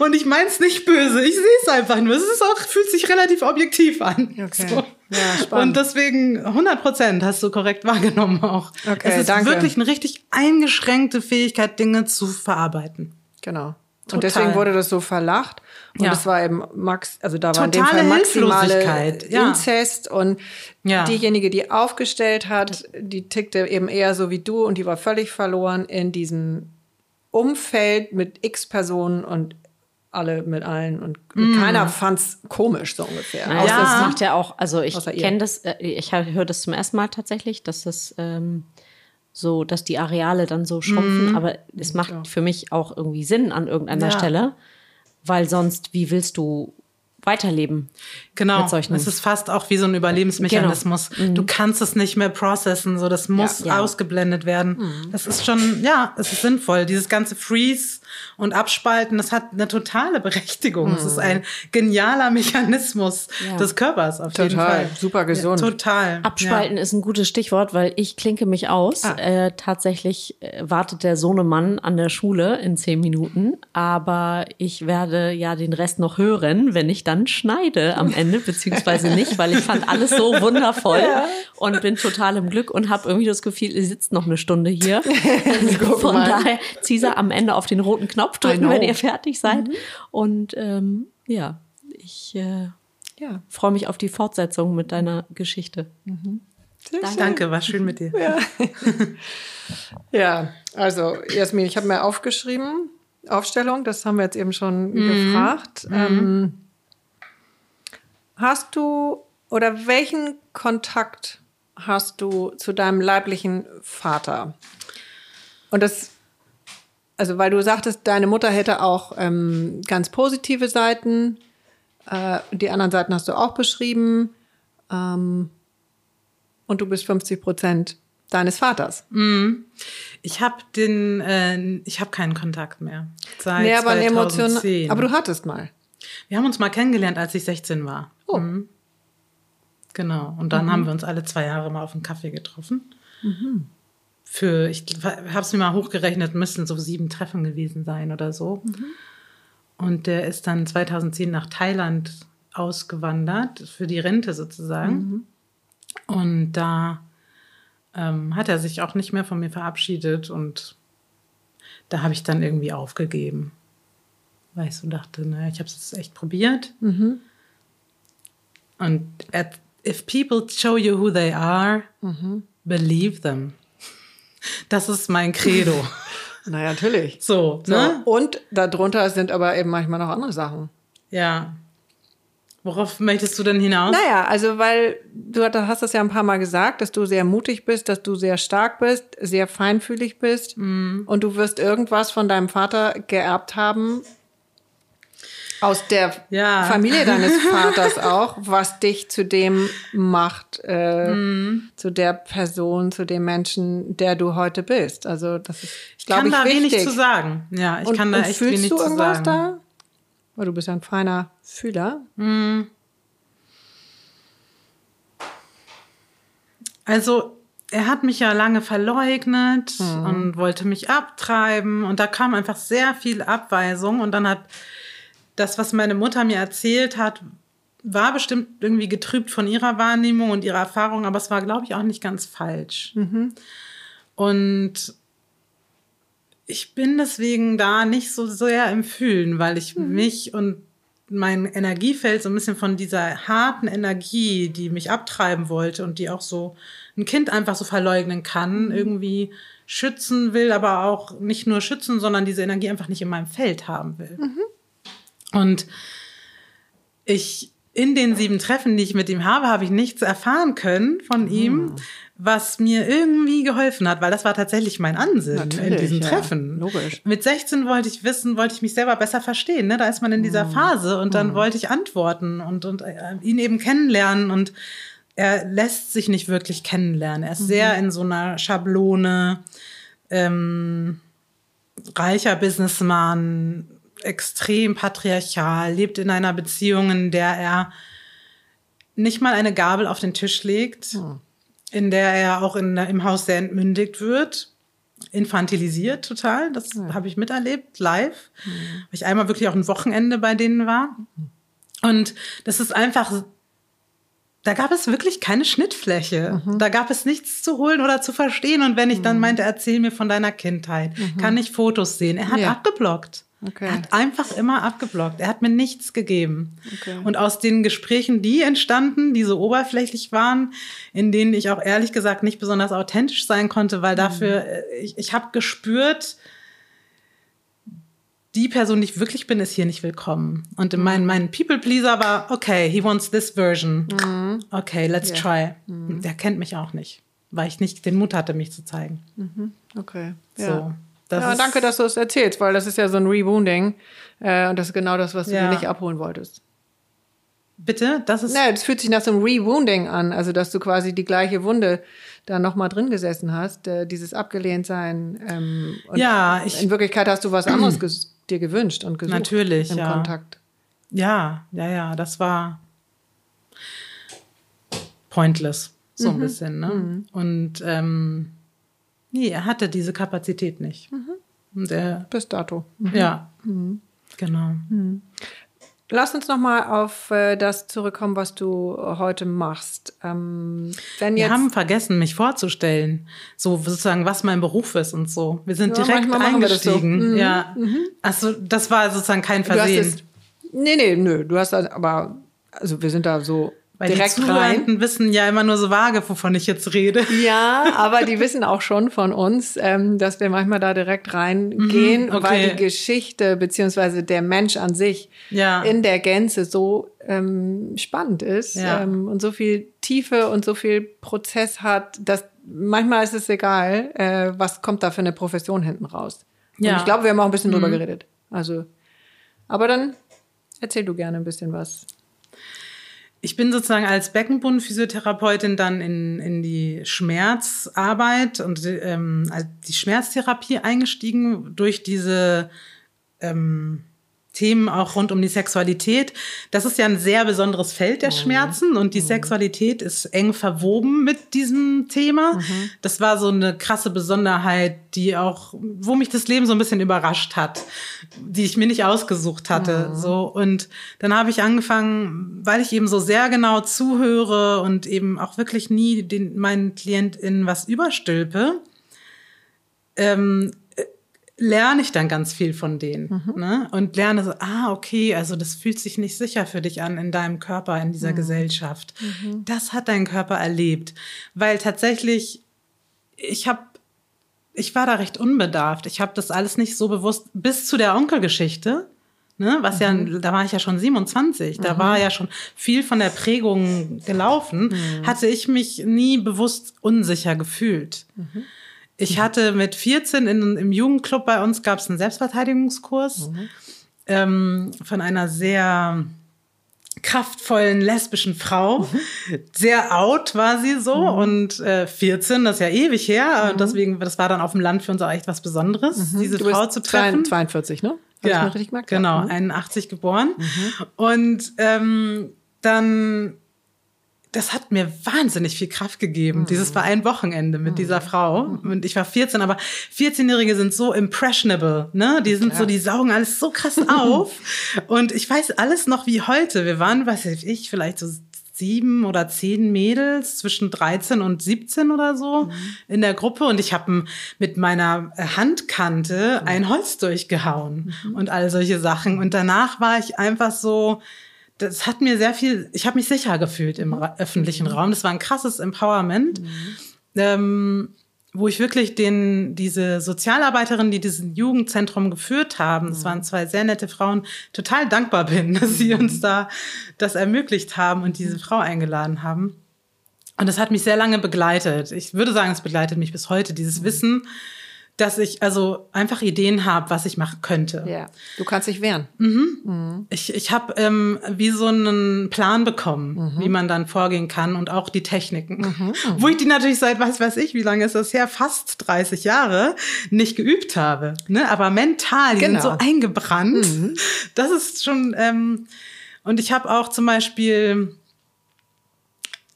Und ich mein's nicht böse. Ich sehe es einfach nur. Es ist auch, fühlt sich relativ objektiv an. Okay. So. Ja, spannend. Und deswegen 100 Prozent hast du korrekt wahrgenommen auch. Okay, es ist danke. wirklich eine richtig eingeschränkte Fähigkeit, Dinge zu verarbeiten. Genau. Total. Und deswegen wurde das so verlacht. Und Ja. das war eben Max, also da war in dem Totale Fall maximale ja. Inzest und Ja. diejenige, die aufgestellt hat, die tickte eben eher so wie du und die war völlig verloren in diesem Umfeld mit x Personen und alle mit allen und keiner fand's komisch so ungefähr. Naja, Außer das macht ja auch, also ich kenne das, äh, ich höre das zum ersten Mal tatsächlich, dass das ähm, so, dass die Areale dann so schrumpfen, aber es macht für mich auch irgendwie Sinn an irgendeiner Ja. Stelle, weil sonst, wie willst du weiterleben? Genau. Mit solchen- Es ist fast auch wie so ein Überlebensmechanismus. Du kannst es nicht mehr processen, so das muss Ja. ausgeblendet werden. Das ist schon, ja, es ist sinnvoll. Dieses ganze Freeze und Abspalten, das hat eine totale Berechtigung. Es ist ein genialer Mechanismus Ja. des Körpers auf jeden Total. Fall. Super gesund. Ja, total. Abspalten ist ein gutes Stichwort, weil ich klinke mich aus. Ah. Äh, tatsächlich äh, wartet der Sohnemann an der Schule in zehn Minuten, aber ich werde ja den Rest noch hören, wenn ich dann schneide am Ende, beziehungsweise nicht, weil ich fand alles so wundervoll und bin total im Glück und habe irgendwie das Gefühl, ihr sitzt noch eine Stunde hier. Von daher Caesar am Ende auf den roten Knopf I drücken, wenn ihr fertig seid. Und ähm, ja, ich äh, ja. freue mich auf die Fortsetzung mit deiner Geschichte. Danke, war schön mit dir. Ja, also Jasmin, ich habe mir aufgeschrieben, Aufstellung, das haben wir jetzt eben schon gefragt. Ähm, hast du oder welchen Kontakt hast du zu deinem leiblichen Vater? Und das, also weil du sagtest, deine Mutter hätte auch ähm, ganz positive Seiten, äh, die anderen Seiten hast du auch beschrieben. Ähm, und du bist 50 Prozent deines Vaters. Ich habe den, äh, ich habe keinen Kontakt mehr. Seit Nee, aber, eine Emotion, 2010. aber du hattest mal. Wir haben uns mal kennengelernt, als ich 16 war. Oh. Mhm. Genau. Und dann haben wir uns alle zwei Jahre mal auf einen Kaffee getroffen. Für, ich habe es mir mal hochgerechnet, müssten so sieben Treffen gewesen sein oder so. Und der ist dann 2010 nach Thailand ausgewandert, für die Rente sozusagen. Und da ähm, hat er sich auch nicht mehr von mir verabschiedet und da habe ich dann irgendwie aufgegeben. Weil ich so dachte, naja, ich habe es jetzt echt probiert. Und at, if people show you who they are, believe them. Das ist mein Credo. Naja, natürlich. So, So. ne? Und darunter sind aber eben manchmal noch andere Sachen. Ja. Worauf möchtest du denn hinaus? Naja, also weil du hast das ja ein paar Mal gesagt, dass du sehr mutig bist, dass du sehr stark bist, sehr feinfühlig bist und du wirst irgendwas von deinem Vater geerbt haben. Aus der Ja. Familie deines Vaters auch, was dich zu dem macht, äh, zu der Person, zu dem Menschen, der du heute bist. Also das ist, ich glaube kann ich, da wichtig. wenig zu sagen. Ja, ich und, kann da und echt fühlst wenig du zu irgendwas sagen. da? Weil du bist ja ein feiner Fühler. Also, er hat mich ja lange verleugnet und wollte mich abtreiben. Und da kam einfach sehr viel Abweisung. Und dann hat das, was meine Mutter mir erzählt hat, war bestimmt irgendwie getrübt von ihrer Wahrnehmung und ihrer Erfahrung, aber es war, glaube ich, auch nicht ganz falsch. Und ich bin deswegen da nicht so sehr im Fühlen, weil ich mich und mein Energiefeld so ein bisschen von dieser harten Energie, die mich abtreiben wollte und die auch so ein Kind einfach so verleugnen kann, irgendwie schützen will, aber auch nicht nur schützen, sondern diese Energie einfach nicht in meinem Feld haben will. Und ich in den sieben Treffen, die ich mit ihm habe, habe ich nichts erfahren können von ihm, was mir irgendwie geholfen hat, weil das war tatsächlich mein Ansinnen in Natürlich, diesen ja. Treffen. Logisch. Mit 16 wollte ich wissen, wollte ich mich selber besser verstehen. Ne? Da ist man in dieser Phase und dann wollte ich antworten und, und äh, ihn eben kennenlernen und er lässt sich nicht wirklich kennenlernen. Er ist sehr in so einer Schablone, ähm, reicher Businessman, extrem patriarchal, lebt in einer Beziehung, in der er nicht mal eine Gabel auf den Tisch legt, in der er auch in, im Haus sehr entmündigt wird, infantilisiert total. Das habe ich miterlebt, live. Weil ich einmal wirklich auch ein Wochenende bei denen war. Und das ist einfach da gab es wirklich keine Schnittfläche. Da gab es nichts zu holen oder zu verstehen. Und wenn ich dann meinte, erzähl mir von deiner Kindheit, kann ich Fotos sehen? Er hat Ja. abgeblockt. Okay. Er hat einfach immer abgeblockt. Er hat mir nichts gegeben. Okay. Und aus den Gesprächen, die entstanden, die so oberflächlich waren, in denen ich auch ehrlich gesagt nicht besonders authentisch sein konnte, weil dafür, äh, ich, ich habe gespürt, die Person, die ich wirklich bin, ist hier nicht willkommen. Und in mein, mein People-Pleaser war, okay, he wants this version. Okay, let's Ja. try. Und der kennt mich auch nicht, weil ich nicht den Mut hatte, mich zu zeigen. Okay. So. Ja. Das ja, danke, dass du es erzählst, weil das ist ja so ein Rewounding. Äh, und das ist genau das, was du Ja. dir nicht abholen wolltest. Bitte? Das ist. Ne, das fühlt sich nach so einem Rewounding an, also dass du quasi die gleiche Wunde da nochmal drin gesessen hast, äh, dieses Abgelehntsein. Ähm, Ja, ich- in Wirklichkeit hast du was anderes ges dir gewünscht und gesucht Natürlich, im ja. Kontakt. Ja, ja, ja, das war pointless, so ein bisschen. Ne? Und ähm, nee, er hatte diese Kapazität nicht. Und er, Bis dato. ja, genau. Lass uns nochmal auf äh, das zurückkommen, was du heute machst. Ähm, wenn Wir jetzt haben vergessen, mich vorzustellen, so sozusagen, was mein Beruf ist und so. Wir sind Ja, direkt das so. eingestiegen. Ja, also das war sozusagen kein du hast Versehen. es, nee, nee, nö, du hast aber also wir sind da so Weil direkt die. Zuhörenden wissen ja immer nur so vage, wovon ich jetzt rede. Ja, aber die wissen auch schon von uns, ähm, dass wir manchmal da direkt reingehen, Mhm, okay. weil die Geschichte beziehungsweise der Mensch an sich Ja. in der Gänze so ähm, spannend ist Ja. ähm, und so viel Tiefe und so viel Prozess hat, dass manchmal ist es egal, äh, was kommt da für eine Profession hinten raus. Und Ja. Mhm. ich glaube, wir haben auch ein bisschen drüber geredet. Also, aber dann erzähl du gerne ein bisschen was. Ich bin sozusagen als Beckenbodenphysiotherapeutin dann in, in die Schmerzarbeit und ähm, die Schmerztherapie eingestiegen durch diese ähm, Themen auch rund um die Sexualität. Das ist ja ein sehr besonderes Feld der Schmerzen und die Sexualität ist eng verwoben mit diesem Thema. Das war so eine krasse Besonderheit, die auch, wo mich das Leben so ein bisschen überrascht hat, die ich mir nicht ausgesucht hatte. So und dann habe ich angefangen, weil ich eben so sehr genau zuhöre und eben auch wirklich nie den meinen KlientInnen was überstülpe. Ähm, lerne ich dann ganz viel von denen ne? und lerne so, ah, okay, also das fühlt sich nicht sicher für dich an in deinem Körper, in dieser Gesellschaft. Das hat dein Körper erlebt, weil tatsächlich, ich habe ich war da recht unbedarft. Ich habe das alles nicht so bewusst bis zu der Onkelgeschichte. Ne, was mhm. ja, da war ich ja schon 27, da mhm. war ja schon viel von der Prägung gelaufen, mhm. hatte ich mich nie bewusst unsicher gefühlt. Mhm. Ich hatte mit 14 in, im Jugendclub bei uns gab es einen Selbstverteidigungskurs mhm. ähm, von einer sehr kraftvollen lesbischen Frau. Mhm. Sehr out war sie so mhm. und äh, 14, das ist ja ewig her. Mhm. Und deswegen, das war dann auf dem Land für uns auch echt was Besonderes, mhm. diese Frau zu treffen. 42, ne? Hab ja, genau, 81 mhm. geboren. Mhm. Und ähm, dann das hat mir wahnsinnig viel Kraft gegeben. Mhm. Dieses war ein Wochenende mit mhm. dieser Frau. Mhm. Und ich war 14, aber 14-Jährige sind so impressionable, ne? Die sind ja. so, die saugen alles so krass auf. und ich weiß alles noch wie heute. Wir waren, weiß ich, vielleicht so sieben oder zehn Mädels zwischen 13 und 17 oder so mhm. in der Gruppe und ich habe mit meiner Handkante ein Holz durchgehauen mhm. und all solche Sachen. Und danach war ich einfach so, das hat mir sehr viel, ich habe mich sicher gefühlt im mhm. öffentlichen mhm. Raum. Das war ein krasses Empowerment, mhm. ähm, wo ich wirklich den, diese Sozialarbeiterin, die diesen Jugendzentrum geführt haben, das mhm. waren zwei sehr nette Frauen, total dankbar bin, dass sie uns da das ermöglicht haben und diese Frau eingeladen haben. Und das hat mich sehr lange begleitet. Ich würde sagen, es begleitet mich bis heute, dieses Wissen, dass ich also einfach Ideen habe, was ich machen könnte. Ja, du kannst dich wehren. Mhm. Mhm. Ich, ich habe ähm, wie so einen Plan bekommen, mhm. wie man dann vorgehen kann und auch die Techniken. Mhm. Wo ich die natürlich seit, was weiß ich, wie lange ist das her, fast 30 Jahre nicht geübt habe. Ne? Aber mental, die genau. sind so eingebrannt. Mhm. Das ist schon, ähm, und ich habe auch zum Beispiel,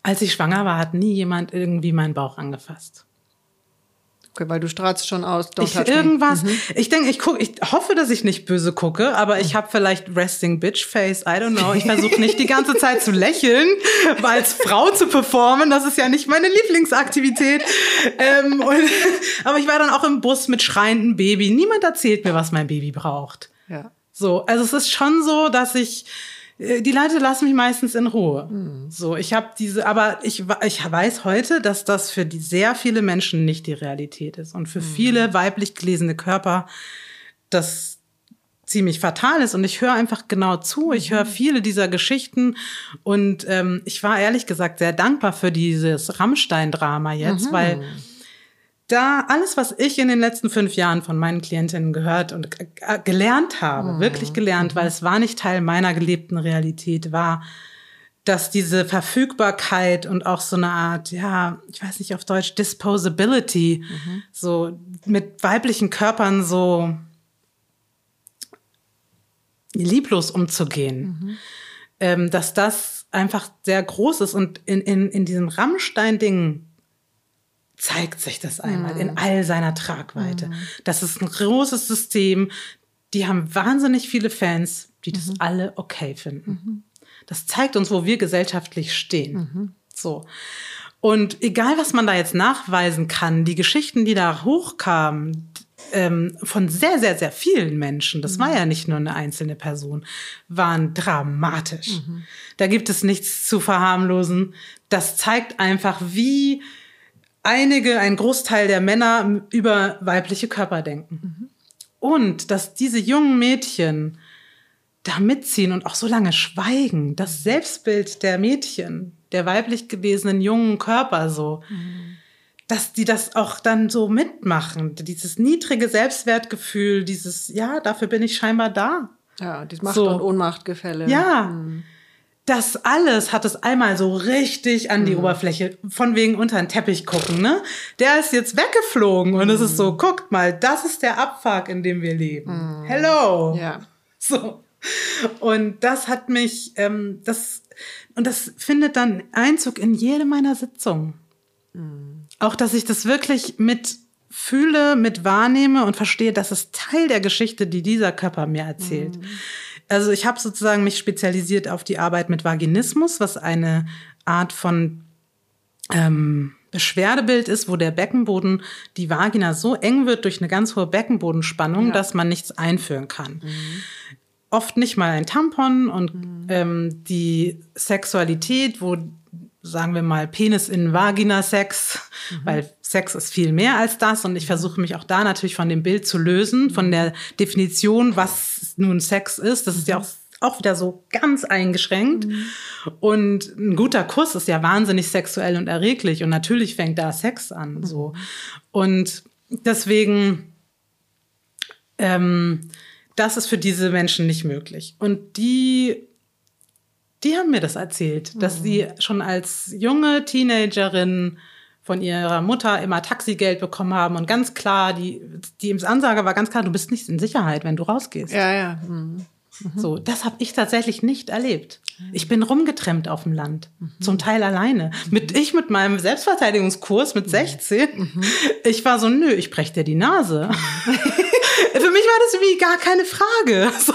als ich schwanger war, hat nie jemand irgendwie meinen Bauch angefasst. Okay, weil du strahlst schon aus. Ich, irgendwas. Mhm. Ich denke, ich guck, ich hoffe, dass ich nicht böse gucke, aber ich habe vielleicht Resting Bitch Face. I don't know. Ich versuche nicht die ganze Zeit zu lächeln, weil als Frau zu performen, das ist ja nicht meine Lieblingsaktivität. Ähm, und, aber ich war dann auch im Bus mit schreiendem Baby. Niemand erzählt mir, was mein Baby braucht. Ja. So, also es ist schon so, dass ich die Leute lassen mich meistens in Ruhe. Mhm. So, ich habe diese, aber ich, ich weiß heute, dass das für die sehr viele Menschen nicht die Realität ist und für mhm. viele weiblich gelesene Körper das ziemlich fatal ist und ich höre einfach genau zu. Ich höre mhm. viele dieser Geschichten und ähm, ich war ehrlich gesagt sehr dankbar für dieses Rammstein-Drama jetzt, mhm. weil da alles, was ich in den letzten fünf Jahren von meinen Klientinnen gehört und gelernt habe, mhm. wirklich gelernt, weil es war nicht Teil meiner gelebten Realität, war, dass diese Verfügbarkeit und auch so eine Art, ja, ich weiß nicht auf Deutsch, Disposability, mhm. so mit weiblichen Körpern so lieblos umzugehen, mhm. ähm, dass das einfach sehr groß ist und in, in, in diesem Rammstein-Ding zeigt sich das einmal mhm. in all seiner Tragweite. Mhm. Das ist ein großes System. Die haben wahnsinnig viele Fans, die das mhm. alle okay finden. Mhm. Das zeigt uns, wo wir gesellschaftlich stehen. Mhm. So. Und egal, was man da jetzt nachweisen kann, die Geschichten, die da hochkamen, ähm, von sehr, sehr, sehr vielen Menschen, das war mhm. ja nicht nur eine einzelne Person, waren dramatisch. Da gibt es nichts zu verharmlosen. Das zeigt einfach, wie einige, ein Großteil der Männer über weibliche Körper denken. Mhm. Und dass diese jungen Mädchen da mitziehen und auch so lange schweigen, das Selbstbild der Mädchen, der weiblich gewesenen jungen Körper so, mhm. dass die das auch dann so mitmachen, dieses niedrige Selbstwertgefühl, dieses, ja, dafür bin ich scheinbar da. Ja, dieses Macht- so. und Ohnmachtgefälle. Ja. Mhm das alles hat es einmal so richtig an die mhm. Oberfläche, von wegen unter den Teppich gucken, ne? Der ist jetzt weggeflogen und mhm. es ist so, mhm. guckt mal, das ist der Abfuck, in dem wir leben. Mhm. Hello. Ja. So. Und das hat mich, ähm, das, und das findet dann Einzug in jede meiner Sitzungen. Mhm. Auch, dass ich das wirklich mit fühle, mit wahrnehme und verstehe, das ist Teil der Geschichte, die dieser Körper mir erzählt. Also ich habe sozusagen mich spezialisiert auf die Arbeit mit Vaginismus, was eine Art von ähm, Beschwerdebild ist, wo der Beckenboden, die Vagina so eng wird durch eine ganz hohe Beckenbodenspannung, ja. dass man nichts einführen kann. Mhm. Oft nicht mal ein Tampon und mhm. ähm, die Sexualität, wo sagen wir mal, Penis in Vagina-Sex, mhm. weil Sex ist viel mehr als das und ich versuche mich auch da natürlich von dem Bild zu lösen, von der Definition, was nun Sex ist. Das ist ja auch auch wieder so ganz eingeschränkt. Mhm. Und ein guter Kuss ist ja wahnsinnig sexuell und erreglich. Und natürlich fängt da Sex an. So. Und deswegen, ähm, das ist für diese Menschen nicht möglich. Und die die haben mir das erzählt, dass mhm. sie schon als junge Teenagerin von ihrer Mutter immer Taxigeld bekommen haben und ganz klar, die, die Ansage war ganz klar, du bist nicht in Sicherheit, wenn du rausgehst. Ja, ja. Mhm. So, das habe ich tatsächlich nicht erlebt. Ich bin rumgetrennt auf dem Land, mhm. zum Teil alleine. Mit ich mit meinem Selbstverteidigungskurs mit 16. Mhm. Ich war so, nö, ich brech dir die Nase. Für mich war das wie gar keine Frage. So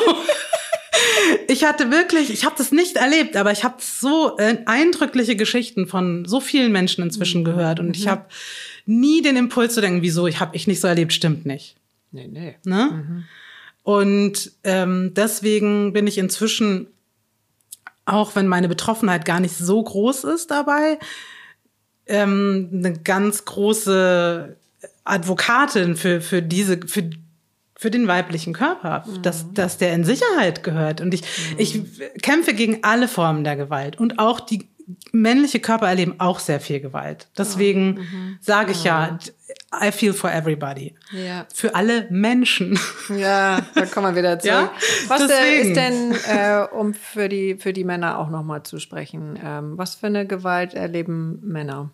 ich hatte wirklich, ich habe das nicht erlebt, aber ich habe so äh, eindrückliche Geschichten von so vielen Menschen inzwischen mhm. gehört und ich mhm. habe nie den Impuls zu denken, wieso ich habe ich nicht so erlebt, stimmt nicht. Nee, nee. Ne? Mhm. Und ähm, deswegen bin ich inzwischen, auch wenn meine Betroffenheit gar nicht so groß ist dabei, ähm, eine ganz große Advokatin für, für diese, für für den weiblichen Körper, mhm. dass, dass der in Sicherheit gehört. Und ich, mhm. ich kämpfe gegen alle Formen der Gewalt. Und auch die männliche Körper erleben auch sehr viel Gewalt. Deswegen mhm. sage ich ja, I feel for everybody. Ja. Für alle Menschen. Ja, da kommen wir wieder zurück. Ja? Was äh, Deswegen. ist denn, äh, um für die, für die Männer auch nochmal zu sprechen, ähm, was für eine Gewalt erleben Männer?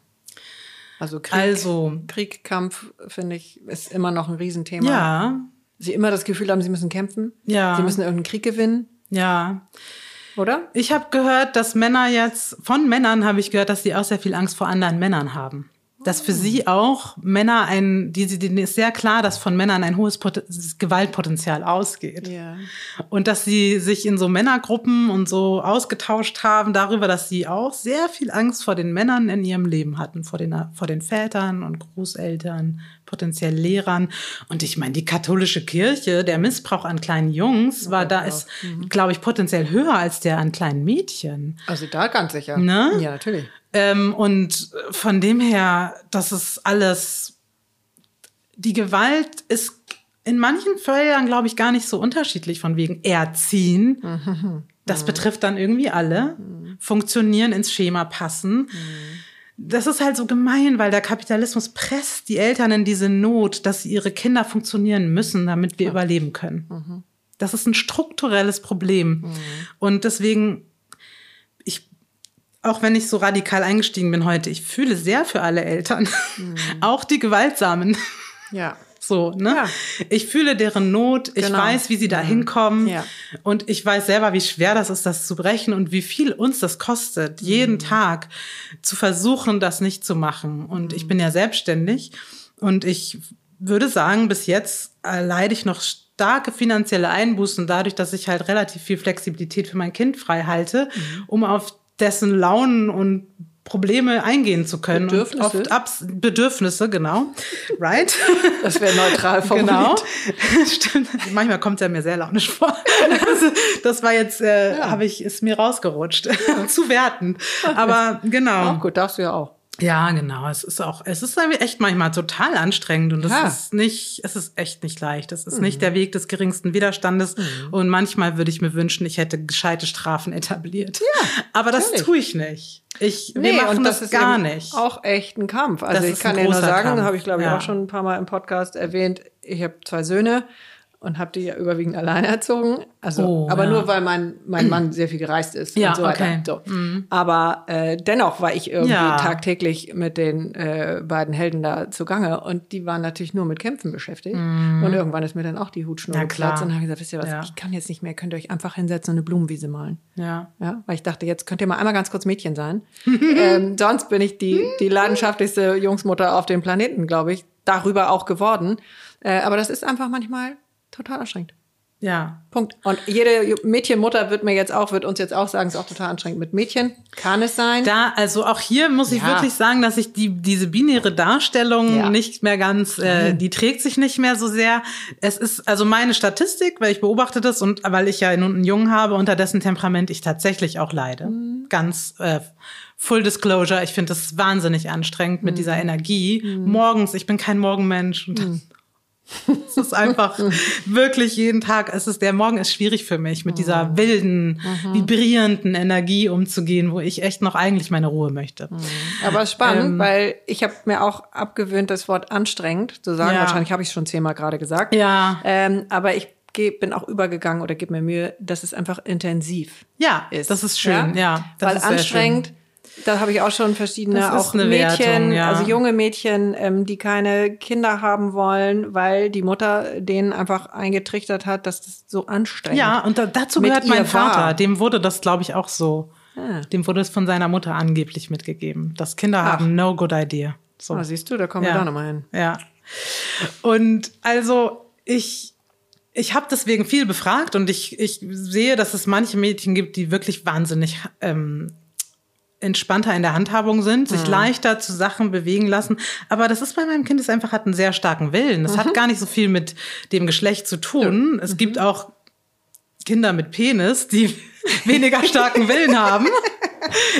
Also Krieg, also, Krieg Kampf, finde ich, ist immer noch ein Riesenthema. Ja, Sie immer das Gefühl haben, sie müssen kämpfen? Ja. Sie müssen irgendeinen Krieg gewinnen? Ja. Oder? Ich habe gehört, dass Männer jetzt, von Männern habe ich gehört, dass sie auch sehr viel Angst vor anderen Männern haben dass für sie auch Männer ein, die, denen ist sehr klar, dass von Männern ein hohes Pot Gewaltpotenzial ausgeht. Ja. Und dass sie sich in so Männergruppen und so ausgetauscht haben darüber, dass sie auch sehr viel Angst vor den Männern in ihrem Leben hatten, vor den, vor den Vätern und Großeltern, potenziell Lehrern. Und ich meine, die katholische Kirche, der Missbrauch an kleinen Jungs war da ist, mhm. glaube ich, potenziell höher als der an kleinen Mädchen. Also da ganz sicher. Ne? Ja, natürlich. Ähm, und von dem her, das ist alles, die Gewalt ist in manchen Fällen, glaube ich, gar nicht so unterschiedlich von wegen erziehen. Mhm. Das mhm. betrifft dann irgendwie alle. Mhm. Funktionieren, ins Schema passen. Mhm. Das ist halt so gemein, weil der Kapitalismus presst die Eltern in diese Not, dass ihre Kinder funktionieren müssen, damit wir überleben können. Mhm. Das ist ein strukturelles Problem. Und deswegen auch wenn ich so radikal eingestiegen bin heute, ich fühle sehr für alle Eltern, mhm. auch die Gewaltsamen. Ja. So, ne? Ja. Ich fühle deren Not, ich genau. weiß, wie sie da mhm. hinkommen ja. und ich weiß selber, wie schwer das ist, das zu brechen und wie viel uns das kostet, mhm. jeden Tag zu versuchen, das nicht zu machen. Und mhm. ich bin ja selbstständig und ich würde sagen, bis jetzt leide ich noch starke finanzielle Einbußen dadurch, dass ich halt relativ viel Flexibilität für mein Kind frei halte, mhm. um auf dessen Launen und Probleme eingehen zu können. Bedürfnisse. Oft Abs Bedürfnisse, genau. Right? Das wäre neutral formuliert. Genau. Stimmt. Manchmal kommt es ja mir sehr launisch vor. Also, das war jetzt, äh, ja. habe ich, ist mir rausgerutscht. zu werten. Aber genau. Auch gut, darfst du ja auch. Ja, genau. Es ist auch, es ist echt manchmal total anstrengend und es ja. ist nicht, es ist echt nicht leicht. Es ist mhm. nicht der Weg des geringsten Widerstandes mhm. und manchmal würde ich mir wünschen, ich hätte gescheite Strafen etabliert. Ja, Aber das natürlich. tue ich nicht. Ich, nee, wir machen das, das gar nicht. Auch echt ein Kampf. Also das ich kann ja nur sagen, habe ich glaube ich ja. auch schon ein paar Mal im Podcast erwähnt, ich habe zwei Söhne und habe die ja überwiegend alleine erzogen. Also, oh, aber ja. nur weil mein, mein Mann sehr viel gereist ist ja, und so weiter. Okay. So. Mhm. Aber äh, dennoch war ich irgendwie ja. tagtäglich mit den äh, beiden Helden da zugange und die waren natürlich nur mit Kämpfen beschäftigt. Mhm. Und irgendwann ist mir dann auch die Hutschnur geplatzt und habe gesagt, wisst ihr was, ich kann jetzt nicht mehr, könnt ihr euch einfach hinsetzen und eine Blumenwiese malen. Ja. ja. Weil ich dachte, jetzt könnt ihr mal einmal ganz kurz Mädchen sein. ähm, sonst bin ich die, die leidenschaftlichste Jungsmutter auf dem Planeten, glaube ich, darüber auch geworden. Äh, aber das ist einfach manchmal total anstrengend. Ja. Punkt. Und jede Mädchenmutter wird mir jetzt auch, wird uns jetzt auch sagen, es ist auch total anstrengend mit Mädchen. Kann es sein? Da, also auch hier muss ich ja. wirklich sagen, dass ich die, diese binäre Darstellung ja. nicht mehr ganz, äh, die trägt sich nicht mehr so sehr. Es ist also meine Statistik, weil ich beobachte das und weil ich ja nun einen Jungen habe, unter dessen Temperament ich tatsächlich auch leide. Mhm. Ganz äh, Full Disclosure, ich finde das wahnsinnig anstrengend mit dieser Energie. Morgens, ich bin kein Morgenmensch und dann es ist einfach wirklich jeden Tag. Es ist der Morgen ist schwierig für mich, mit dieser wilden, vibrierenden Energie umzugehen, wo ich echt noch eigentlich meine Ruhe möchte. Aber spannend, Ähm. weil ich habe mir auch abgewöhnt, das Wort anstrengend zu sagen. Ja. Wahrscheinlich habe ich es schon zehnmal gerade gesagt. Ja. Ähm, aber ich bin auch übergegangen oder gebe mir Mühe, dass es einfach intensiv Ja, ist. das ist schön. Ja, das weil ist sehr anstrengend. Da habe ich auch schon verschiedene auch Mädchen, Wertung, ja. also junge Mädchen, ähm, die keine Kinder haben wollen, weil die Mutter denen einfach eingetrichtert hat, dass das so anstrengend Ja, und da, dazu gehört mein Vater. war. Dem wurde das, glaube ich, auch so. Ah. Dem wurde es von seiner Mutter angeblich mitgegeben. Dass Kinder haben no good idea. So. Ah, siehst du, da kommen wir Ja. da nochmal hin. Ja. Und also ich, ich habe deswegen viel befragt und ich, ich sehe, dass es manche Mädchen gibt, die wirklich wahnsinnig ähm, entspannter in der Handhabung sind, sich leichter zu Sachen bewegen lassen. Aber das ist bei meinem Kind, es einfach hat einen sehr starken Willen. Das hat gar nicht so viel mit dem Geschlecht zu tun. Es gibt auch Kinder mit Penis, die weniger starken Willen haben.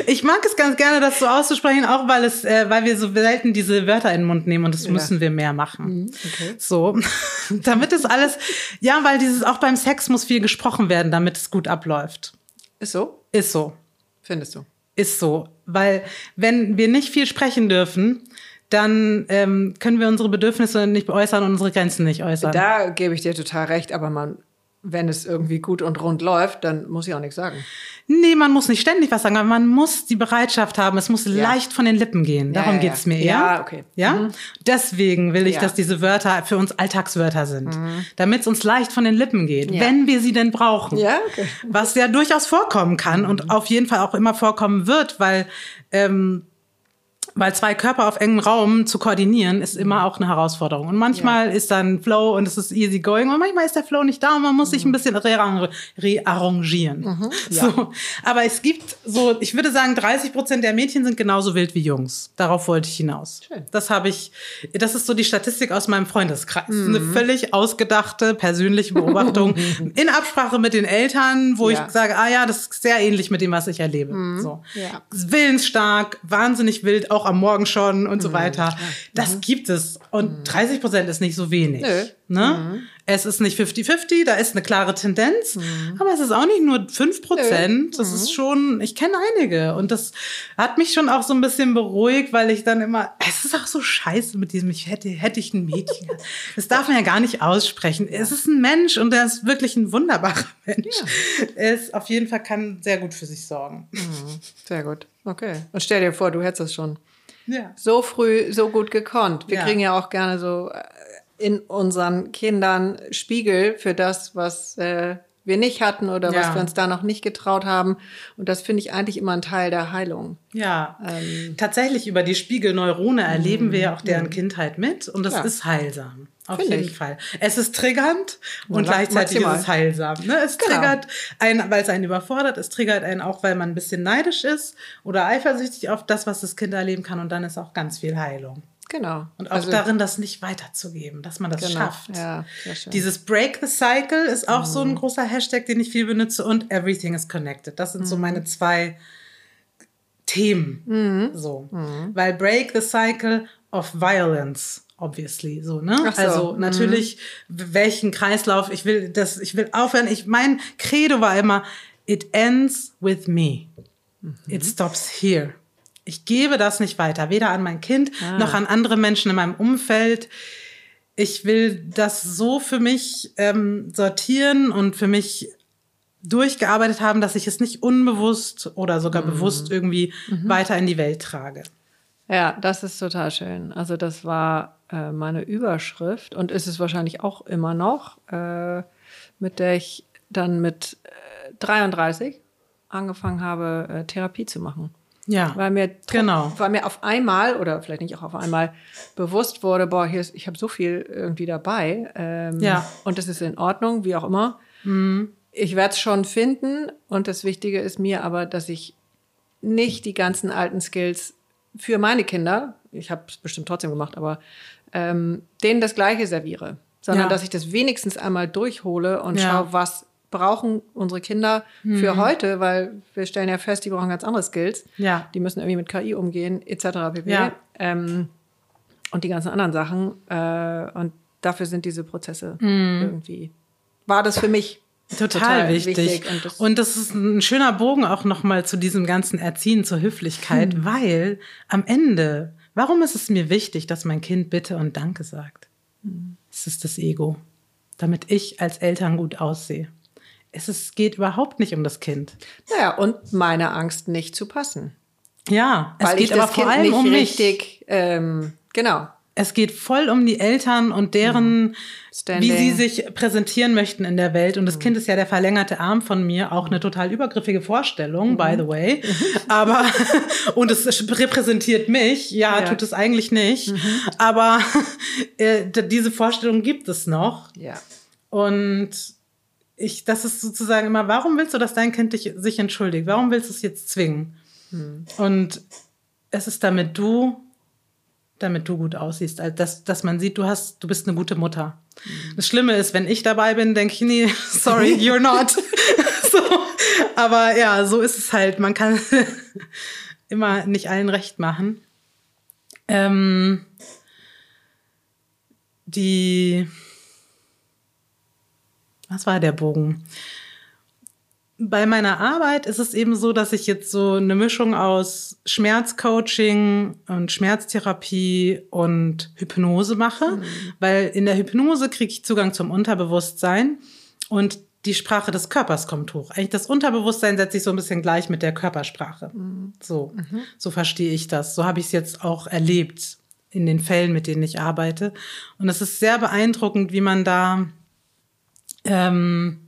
Ich mag es ganz gerne, das so auszusprechen, auch weil es, äh, weil wir so selten diese Wörter in den Mund nehmen und das müssen wir mehr machen. okay. So, damit es alles, ja, weil dieses auch beim Sex muss viel gesprochen werden, damit es gut abläuft. Ist so? Ist so, Findest du? Ist so, weil wenn wir nicht viel sprechen dürfen, dann ähm, können wir unsere Bedürfnisse nicht äußern und unsere Grenzen nicht äußern. Da gebe ich dir total recht, aber man, wenn es irgendwie gut und rund läuft, dann muss ich auch nichts sagen. Nee, man muss nicht ständig was sagen, aber man muss die Bereitschaft haben. Es muss leicht von den Lippen gehen. Darum ja, ja. geht's mir eher. Ja, okay. Ja? Deswegen will ich, Ja. dass diese Wörter für uns Alltagswörter sind. Damit es uns leicht von den Lippen geht, wenn wir sie denn brauchen. Ja, okay. Was ja durchaus vorkommen kann und auf jeden Fall auch immer vorkommen wird, weil ähm, weil zwei Körper auf engem Raum zu koordinieren, ist immer auch eine Herausforderung. Und manchmal ist dann Flow und es ist easy going und manchmal ist der Flow nicht da und man muss sich ein bisschen rearrange- rearrangieren. So. Aber es gibt so, ich würde sagen, 30 Prozent der Mädchen sind genauso wild wie Jungs. Darauf wollte ich hinaus. Schön. Das habe ich, das ist so die Statistik aus meinem Freundeskreis. Eine völlig ausgedachte persönliche Beobachtung in Absprache mit den Eltern, wo Ja. ich sage, ah ja, das ist sehr ähnlich mit dem, was ich erlebe. So. Ja. Willensstark, wahnsinnig wild, auch am Morgen schon und so weiter. Das gibt es. Und 30 Prozent ist nicht so wenig. Nö. Ne? Es ist nicht 50-50, da ist eine klare Tendenz. Aber es ist auch nicht nur 5 Prozent. Das ist schon, ich kenne einige. Und das hat mich schon auch so ein bisschen beruhigt, weil ich dann immer, es ist auch so scheiße mit diesem, ich hätte, hätte ich ein Mädchen. Das darf man ja gar nicht aussprechen. Es ist ein Mensch und er ist wirklich ein wunderbarer Mensch. Er ist auf jeden Fall, kann sehr gut für sich sorgen. Sehr gut. Okay. Und stell dir vor, du hättest es schon Ja. so früh so gut gekonnt. Wir Ja. kriegen ja auch gerne so äh, in unseren Kindern Spiegel für das, was äh, wir nicht hatten oder was Ja. wir uns da noch nicht getraut haben. Und das finde ich eigentlich immer ein Teil der Heilung. Ja, Ähm. tatsächlich über die Spiegelneurone erleben wir ja auch deren Kindheit mit und das Klar. ist heilsam. Auf Finde jeden ich. Fall. Es ist triggernd und Ja, gleichzeitig maximal. ist es heilsam. Ne? Es Genau. triggert einen, weil es einen überfordert, es triggert einen auch, weil man ein bisschen neidisch ist oder eifersüchtig auf das, was das Kind erleben kann und dann ist auch ganz viel Heilung. Genau. Und auch Also, darin, das nicht weiterzugeben, dass man das Genau. schafft. Ja. Dieses Break the Cycle ist auch so Mhm. ein großer Hashtag, den ich viel benutze und Everything is Connected. Das Mhm. sind so meine zwei Themen. Mhm. So. Weil Break the Cycle of Violence, obviously, so, ne? So. Also Mhm. natürlich, welchen Kreislauf, ich will das, ich will aufhören. Ich, mein Credo war immer, it ends with me. Mhm. It stops here. Ich gebe das nicht weiter, weder an mein Kind Ah. noch an andere Menschen in meinem Umfeld. Ich will das so für mich ähm, sortieren und für mich durchgearbeitet haben, dass ich es nicht unbewusst oder sogar Mhm. bewusst irgendwie weiter in die Welt trage. Ja, das ist total schön. Also das war äh, meine Überschrift und ist es wahrscheinlich auch immer noch, äh, mit der ich dann mit äh, 33 angefangen habe, äh, Therapie zu machen. Ja, Weil mir, Genau. weil mir auf einmal, oder vielleicht nicht auch auf einmal, bewusst wurde, boah, hier ist, ich habe so viel irgendwie dabei. Ähm, Ja. Mhm. Und das ist in Ordnung, wie auch immer. Ich werde es schon finden. Und das Wichtige ist mir aber, dass ich nicht die ganzen alten Skills für meine Kinder, ich habe es bestimmt trotzdem gemacht, aber ähm, denen das Gleiche serviere. Sondern Ja. dass ich das wenigstens einmal durchhole und Ja. schaue, was brauchen unsere Kinder für heute, weil wir stellen ja fest, die brauchen ganz andere Skills. Ja. Die müssen irgendwie mit KI umgehen, etc. pp. Ja. Ähm, und die ganzen anderen Sachen. Äh, und dafür sind diese Prozesse Mhm. irgendwie. War das für mich Total, wichtig. Und das, Und das ist ein schöner Bogen auch nochmal zu diesem ganzen Erziehen zur Höflichkeit, Hm. weil am Ende, warum ist es mir wichtig, dass mein Kind Bitte und Danke sagt? Hm. Es ist das Ego, damit ich als Eltern gut aussehe. Es ist, geht überhaupt nicht um das Kind. naja, und meine Angst, nicht zu passen. Ja, es weil geht ich aber das vor Kind allem nicht um mich. richtig, ähm, genau. Es geht voll um die Eltern und deren, Standing. wie sie sich präsentieren möchten in der Welt. Und das Kind ist ja der verlängerte Arm von mir, auch eine total übergriffige Vorstellung, by the way. Aber, und es repräsentiert mich. Ja, Ja. tut es eigentlich nicht. Aber äh, diese Vorstellung gibt es noch. Ja. Und ich, das ist sozusagen immer, warum willst du, dass dein Kind dich, sich entschuldigt? Warum willst du es jetzt zwingen? Und es ist damit du, damit du gut aussiehst, also dass, dass man sieht, du hast, du bist eine gute Mutter. Das Schlimme ist, wenn ich dabei bin, denke ich, nee, sorry, you're not. so, aber ja, so ist es halt. Man kann immer nicht allen recht machen. Ähm, die was war der Bogen? Bei meiner Arbeit ist es eben so, dass ich jetzt so eine Mischung aus Schmerzcoaching und Schmerztherapie und Hypnose mache, weil in der Hypnose kriege ich Zugang zum Unterbewusstsein und die Sprache des Körpers kommt hoch. Eigentlich das Unterbewusstsein setzt sich so ein bisschen gleich mit der Körpersprache. So, so verstehe ich das. So habe ich es jetzt auch erlebt in den Fällen, mit denen ich arbeite. Und es ist sehr beeindruckend, wie man da ähm,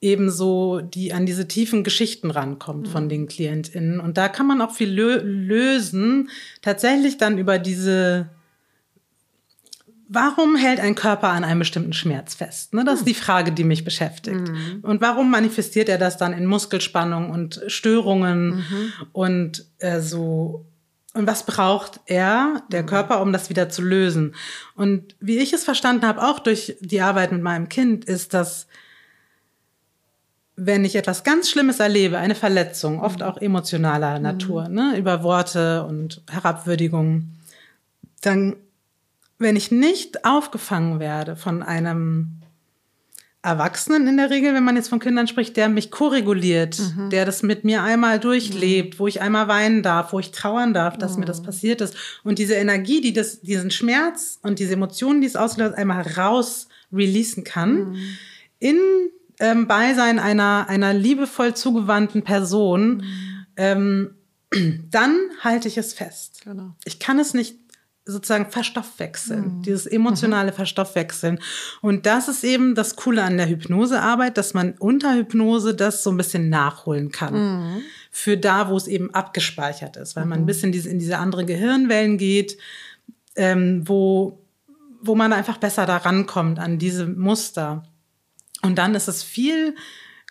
ebenso die an diese tiefen Geschichten rankommt von den KlientInnen. Und da kann man auch viel lö lösen, tatsächlich dann über diese Warum hält ein Körper an einem bestimmten Schmerz fest? Ne, das ist die Frage, die mich beschäftigt. Und warum manifestiert er das dann in Muskelspannung und Störungen und äh, so? Und was braucht er, der Körper, um das wieder zu lösen? Und wie ich es verstanden habe, auch durch die Arbeit mit meinem Kind, ist, dass wenn ich etwas ganz Schlimmes erlebe, eine Verletzung, oft auch emotionaler Natur, ne, über Worte und Herabwürdigung, dann, wenn ich nicht aufgefangen werde von einem Erwachsenen in der Regel, wenn man jetzt von Kindern spricht, der mich koreguliert, der das mit mir einmal durchlebt, wo ich einmal weinen darf, wo ich trauern darf, dass mir das passiert ist. Und diese Energie, die das, diesen Schmerz und diese Emotionen, die es auslöst, einmal raus releasen kann, in ähm, Beisein einer, einer liebevoll zugewandten Person, ähm, dann halte ich es fest. Genau. Ich kann es nicht sozusagen verstoffwechseln, dieses emotionale Verstoffwechseln. Und das ist eben das Coole an der Hypnosearbeit, dass man unter Hypnose das so ein bisschen nachholen kann. Für da, wo es eben abgespeichert ist, weil man ein bisschen in diese andere Gehirnwellen geht, ähm, wo, wo man einfach besser da rankommt an diese Muster. Und dann ist es viel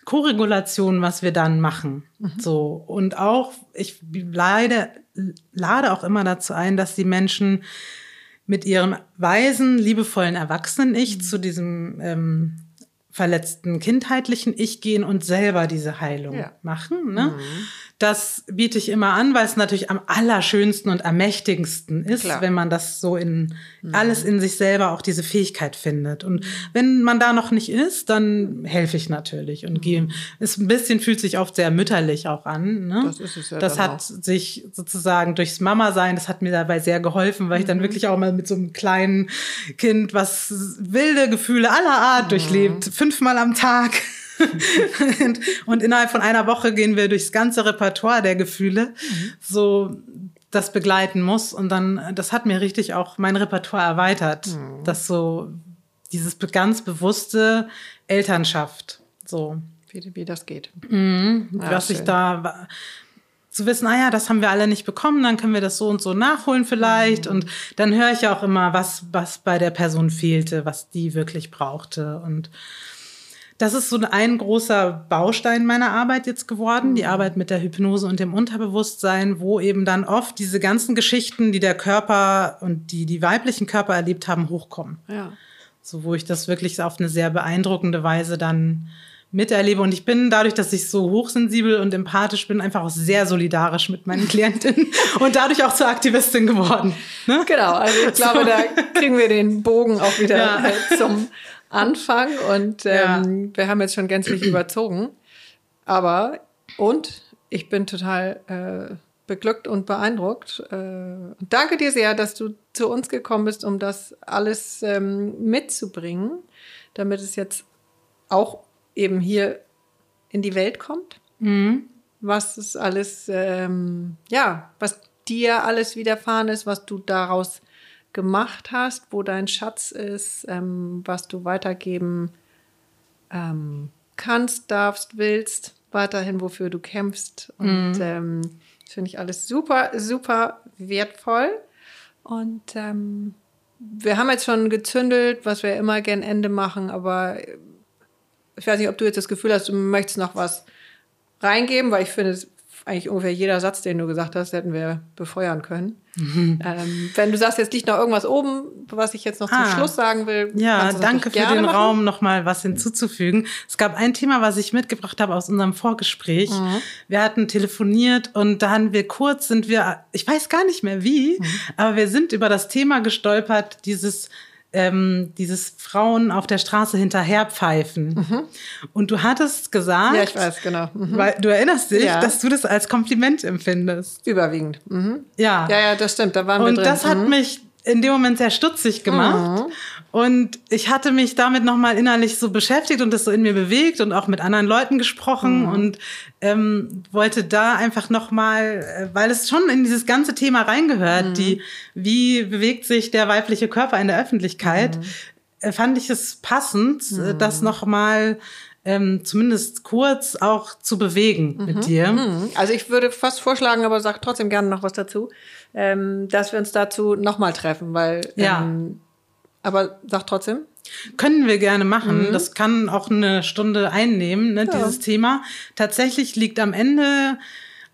Korregulation, was wir dann machen. So. Und auch, ich leide, lade auch immer dazu ein, dass die Menschen mit ihrem weisen, liebevollen Erwachsenen-Ich zu diesem ähm, verletzten kindheitlichen Ich gehen und selber diese Heilung Ja. machen. Ne? Das biete ich immer an, weil es natürlich am allerschönsten und am mächtigsten ist, Klar. wenn man das so in alles in sich selber auch diese Fähigkeit findet. Und wenn man da noch nicht ist, dann helfe ich natürlich und gehe. Es ein bisschen fühlt sich oft sehr mütterlich auch an. Ne? Das ist es ja Das hat sich sozusagen durchs Mama sein, das hat mir dabei sehr geholfen, weil ich Mhm. dann wirklich auch mal mit so einem kleinen Kind, was wilde Gefühle aller Art durchlebt, fünfmal am Tag. und, und innerhalb von einer Woche gehen wir durchs ganze Repertoire der Gefühle, so das begleiten muss. Und dann, das hat mir richtig auch mein Repertoire erweitert, dass so dieses ganz bewusste Elternschaft, so Wie, wie das geht. was ich schön. da wa- zu wissen, ah ja, das haben wir alle nicht bekommen, dann können wir das so und so nachholen vielleicht. Und dann höre ich ja auch immer, was, was bei der Person fehlte, was die wirklich brauchte. Und das ist so ein großer Baustein meiner Arbeit jetzt geworden, die Arbeit mit der Hypnose und dem Unterbewusstsein, wo eben dann oft diese ganzen Geschichten, die der Körper und die die weiblichen Körper erlebt haben, hochkommen. Ja. So, wo ich das wirklich auf eine sehr beeindruckende Weise dann miterlebe. Und ich bin dadurch, dass ich so hochsensibel und empathisch bin, einfach auch sehr solidarisch mit meinen Klientinnen und dadurch auch zur Aktivistin geworden. Ne? Genau, also ich glaube, so. da kriegen wir den Bogen auch wieder ja. zum Anfang. Und ähm, ja. wir haben jetzt schon gänzlich überzogen. Aber, und ich bin total äh, beglückt und beeindruckt. Äh, danke dir sehr, dass du zu uns gekommen bist, um das alles ähm, mitzubringen, damit es jetzt auch eben hier in die Welt kommt. Mhm. Was es alles, ähm, ja, was dir alles widerfahren ist, was du daraus gemacht hast, wo dein Schatz ist, ähm, was du weitergeben ähm, kannst, darfst, willst, weiterhin, wofür du kämpfst. Und mhm. ähm, das finde ich alles super, super wertvoll. Und ähm, wir haben jetzt schon gezündelt, was wir immer gern Ende machen, aber ich weiß nicht, ob du jetzt das Gefühl hast, du möchtest noch was reingeben, weil ich finde, es eigentlich ungefähr jeder Satz, den du gesagt hast, hätten wir befeuern können. Mhm. Ähm, wenn du sagst, jetzt liegt noch irgendwas oben, was ich jetzt noch zum ah, Schluss sagen will. Ja, danke für den machen. Raum, noch mal was hinzuzufügen. Es gab ein Thema, was ich mitgebracht habe aus unserem Vorgespräch. Mhm. Wir hatten telefoniert und da haben wir kurz, sind wir, ich weiß gar nicht mehr wie, mhm. aber wir sind über das Thema gestolpert, dieses ähm, dieses Frauen auf der Straße hinterherpfeifen. Mhm. Und du hattest gesagt, ja, ich weiß, genau. Mhm. Weil du erinnerst dich, ja. dass du das als Kompliment empfindest. Überwiegend. Mhm. Ja. Ja, ja, das stimmt, da waren Und wir drin. Und das hat mhm. mich in dem Moment sehr stutzig gemacht. Und ich hatte mich damit nochmal innerlich so beschäftigt und das so in mir bewegt und auch mit anderen Leuten gesprochen mhm. und ähm, wollte da einfach nochmal, äh, weil es schon in dieses ganze Thema reingehört, mhm. die, wie bewegt sich der weibliche Körper in der Öffentlichkeit, mhm. äh, fand ich es passend, äh, mhm. das nochmal ähm, zumindest kurz auch zu bewegen mit mhm. dir. Mhm. Also ich würde fast vorschlagen, aber sag trotzdem gerne noch was dazu, ähm, dass wir uns dazu nochmal treffen, weil ja. Ähm, aber sag trotzdem. Können wir gerne machen. Mhm. Das kann auch eine Stunde einnehmen, ne, ja. dieses Thema. Tatsächlich liegt am Ende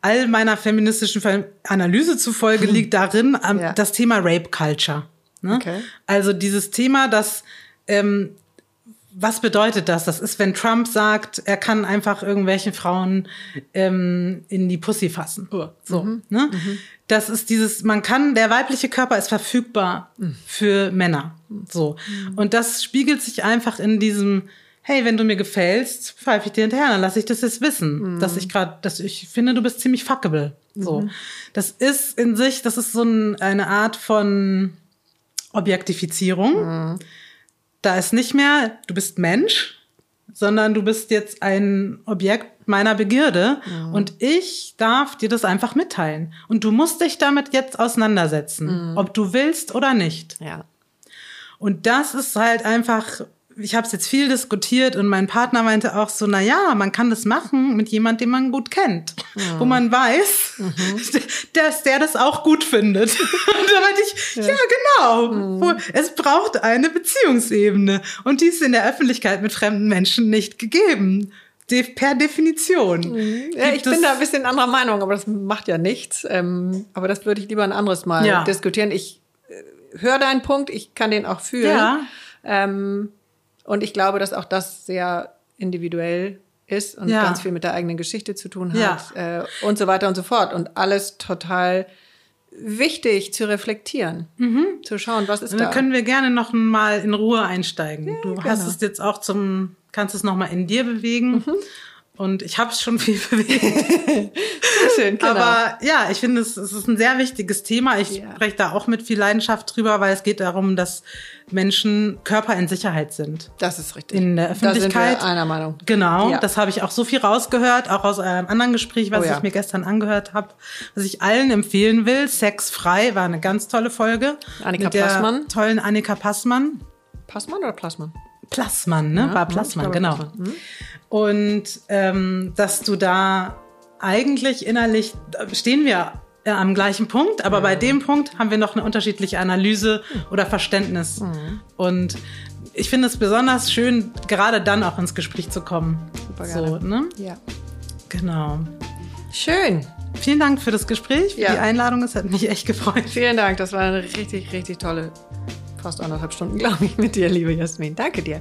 all meiner feministischen Analyse zufolge liegt darin ähm, ja. das Thema Rape Culture. Ne? Okay. Also dieses Thema, dass ähm, was bedeutet das? Das ist, wenn Trump sagt, er kann einfach irgendwelchen Frauen ähm, in die Pussy fassen. Oh. So, mhm. ne? Mhm. Das ist dieses, man kann, der weibliche Körper ist verfügbar mhm. für Männer. So. Mhm. Und das spiegelt sich einfach in diesem, hey, wenn du mir gefällst, pfeife ich dir hinterher, dann lasse ich das jetzt wissen, mhm. dass ich gerade, dass ich finde, du bist ziemlich fuckable. So. Mhm. Das ist in sich, das ist so ein, eine Art von Objektifizierung da ist nicht mehr, du bist Mensch, sondern du bist jetzt ein Objekt meiner Begierde mhm. und ich darf dir das einfach mitteilen. Und du musst dich damit jetzt auseinandersetzen, mhm. ob du willst oder nicht. Ja. Und das ist halt einfach ich habe es jetzt viel diskutiert und mein Partner meinte auch so, na ja, man kann das machen mit jemand, den man gut kennt, mhm. wo man weiß, mhm. dass der das auch gut findet. Und da meinte ich, ja, ja genau, mhm. es braucht eine Beziehungsebene und die ist in der Öffentlichkeit mit fremden Menschen nicht gegeben. De per Definition. Mhm. Ja, ich bin da ein bisschen anderer Meinung, aber das macht ja nichts. Ähm, aber das würde ich lieber ein anderes Mal ja. diskutieren. Ich äh, höre deinen Punkt, ich kann den auch fühlen. Ja. Ähm, und ich glaube, dass auch das sehr individuell ist und ja. ganz viel mit der eigenen Geschichte zu tun hat ja. äh, und so weiter und so fort. Und alles total wichtig zu reflektieren, mhm. zu schauen, was ist und da. Da können wir gerne noch mal in Ruhe einsteigen. Ja, du genau. hast es jetzt auch zum, kannst es noch mal in dir bewegen. Mhm. Und ich habe es schon viel bewegt. Schön, genau. Aber ja, ich finde, es, es ist ein sehr wichtiges Thema. Ich ja. spreche da auch mit viel Leidenschaft drüber, weil es geht darum, dass Menschen Körper in Sicherheit sind. Das ist richtig. In der Öffentlichkeit. Da sind wir einer Meinung. Genau, ja. das habe ich auch so viel rausgehört, auch aus einem anderen Gespräch, was oh ja. ich mir gestern angehört habe, was ich allen empfehlen will. Sex frei war eine ganz tolle Folge. Annika mit der Passmann. Tollen Annika Passmann. Passmann oder Plasmann? Plassmann, ne? War Plassmann, genau. Plassmann. Mhm. Und ähm, dass du da eigentlich innerlich stehen wir ja, am gleichen Punkt, aber mhm. bei dem Punkt haben wir noch eine unterschiedliche Analyse oder Verständnis. Mhm. Und ich finde es besonders schön, gerade dann auch ins Gespräch zu kommen. Super gerne. So, ne? Ja. Genau. Schön. Vielen Dank für das Gespräch, für ja. die Einladung. Es hat mich echt gefreut. Vielen Dank. Das war eine richtig, richtig tolle fast anderthalb Stunden, glaube ich, mit dir, liebe Jasmin. Danke dir.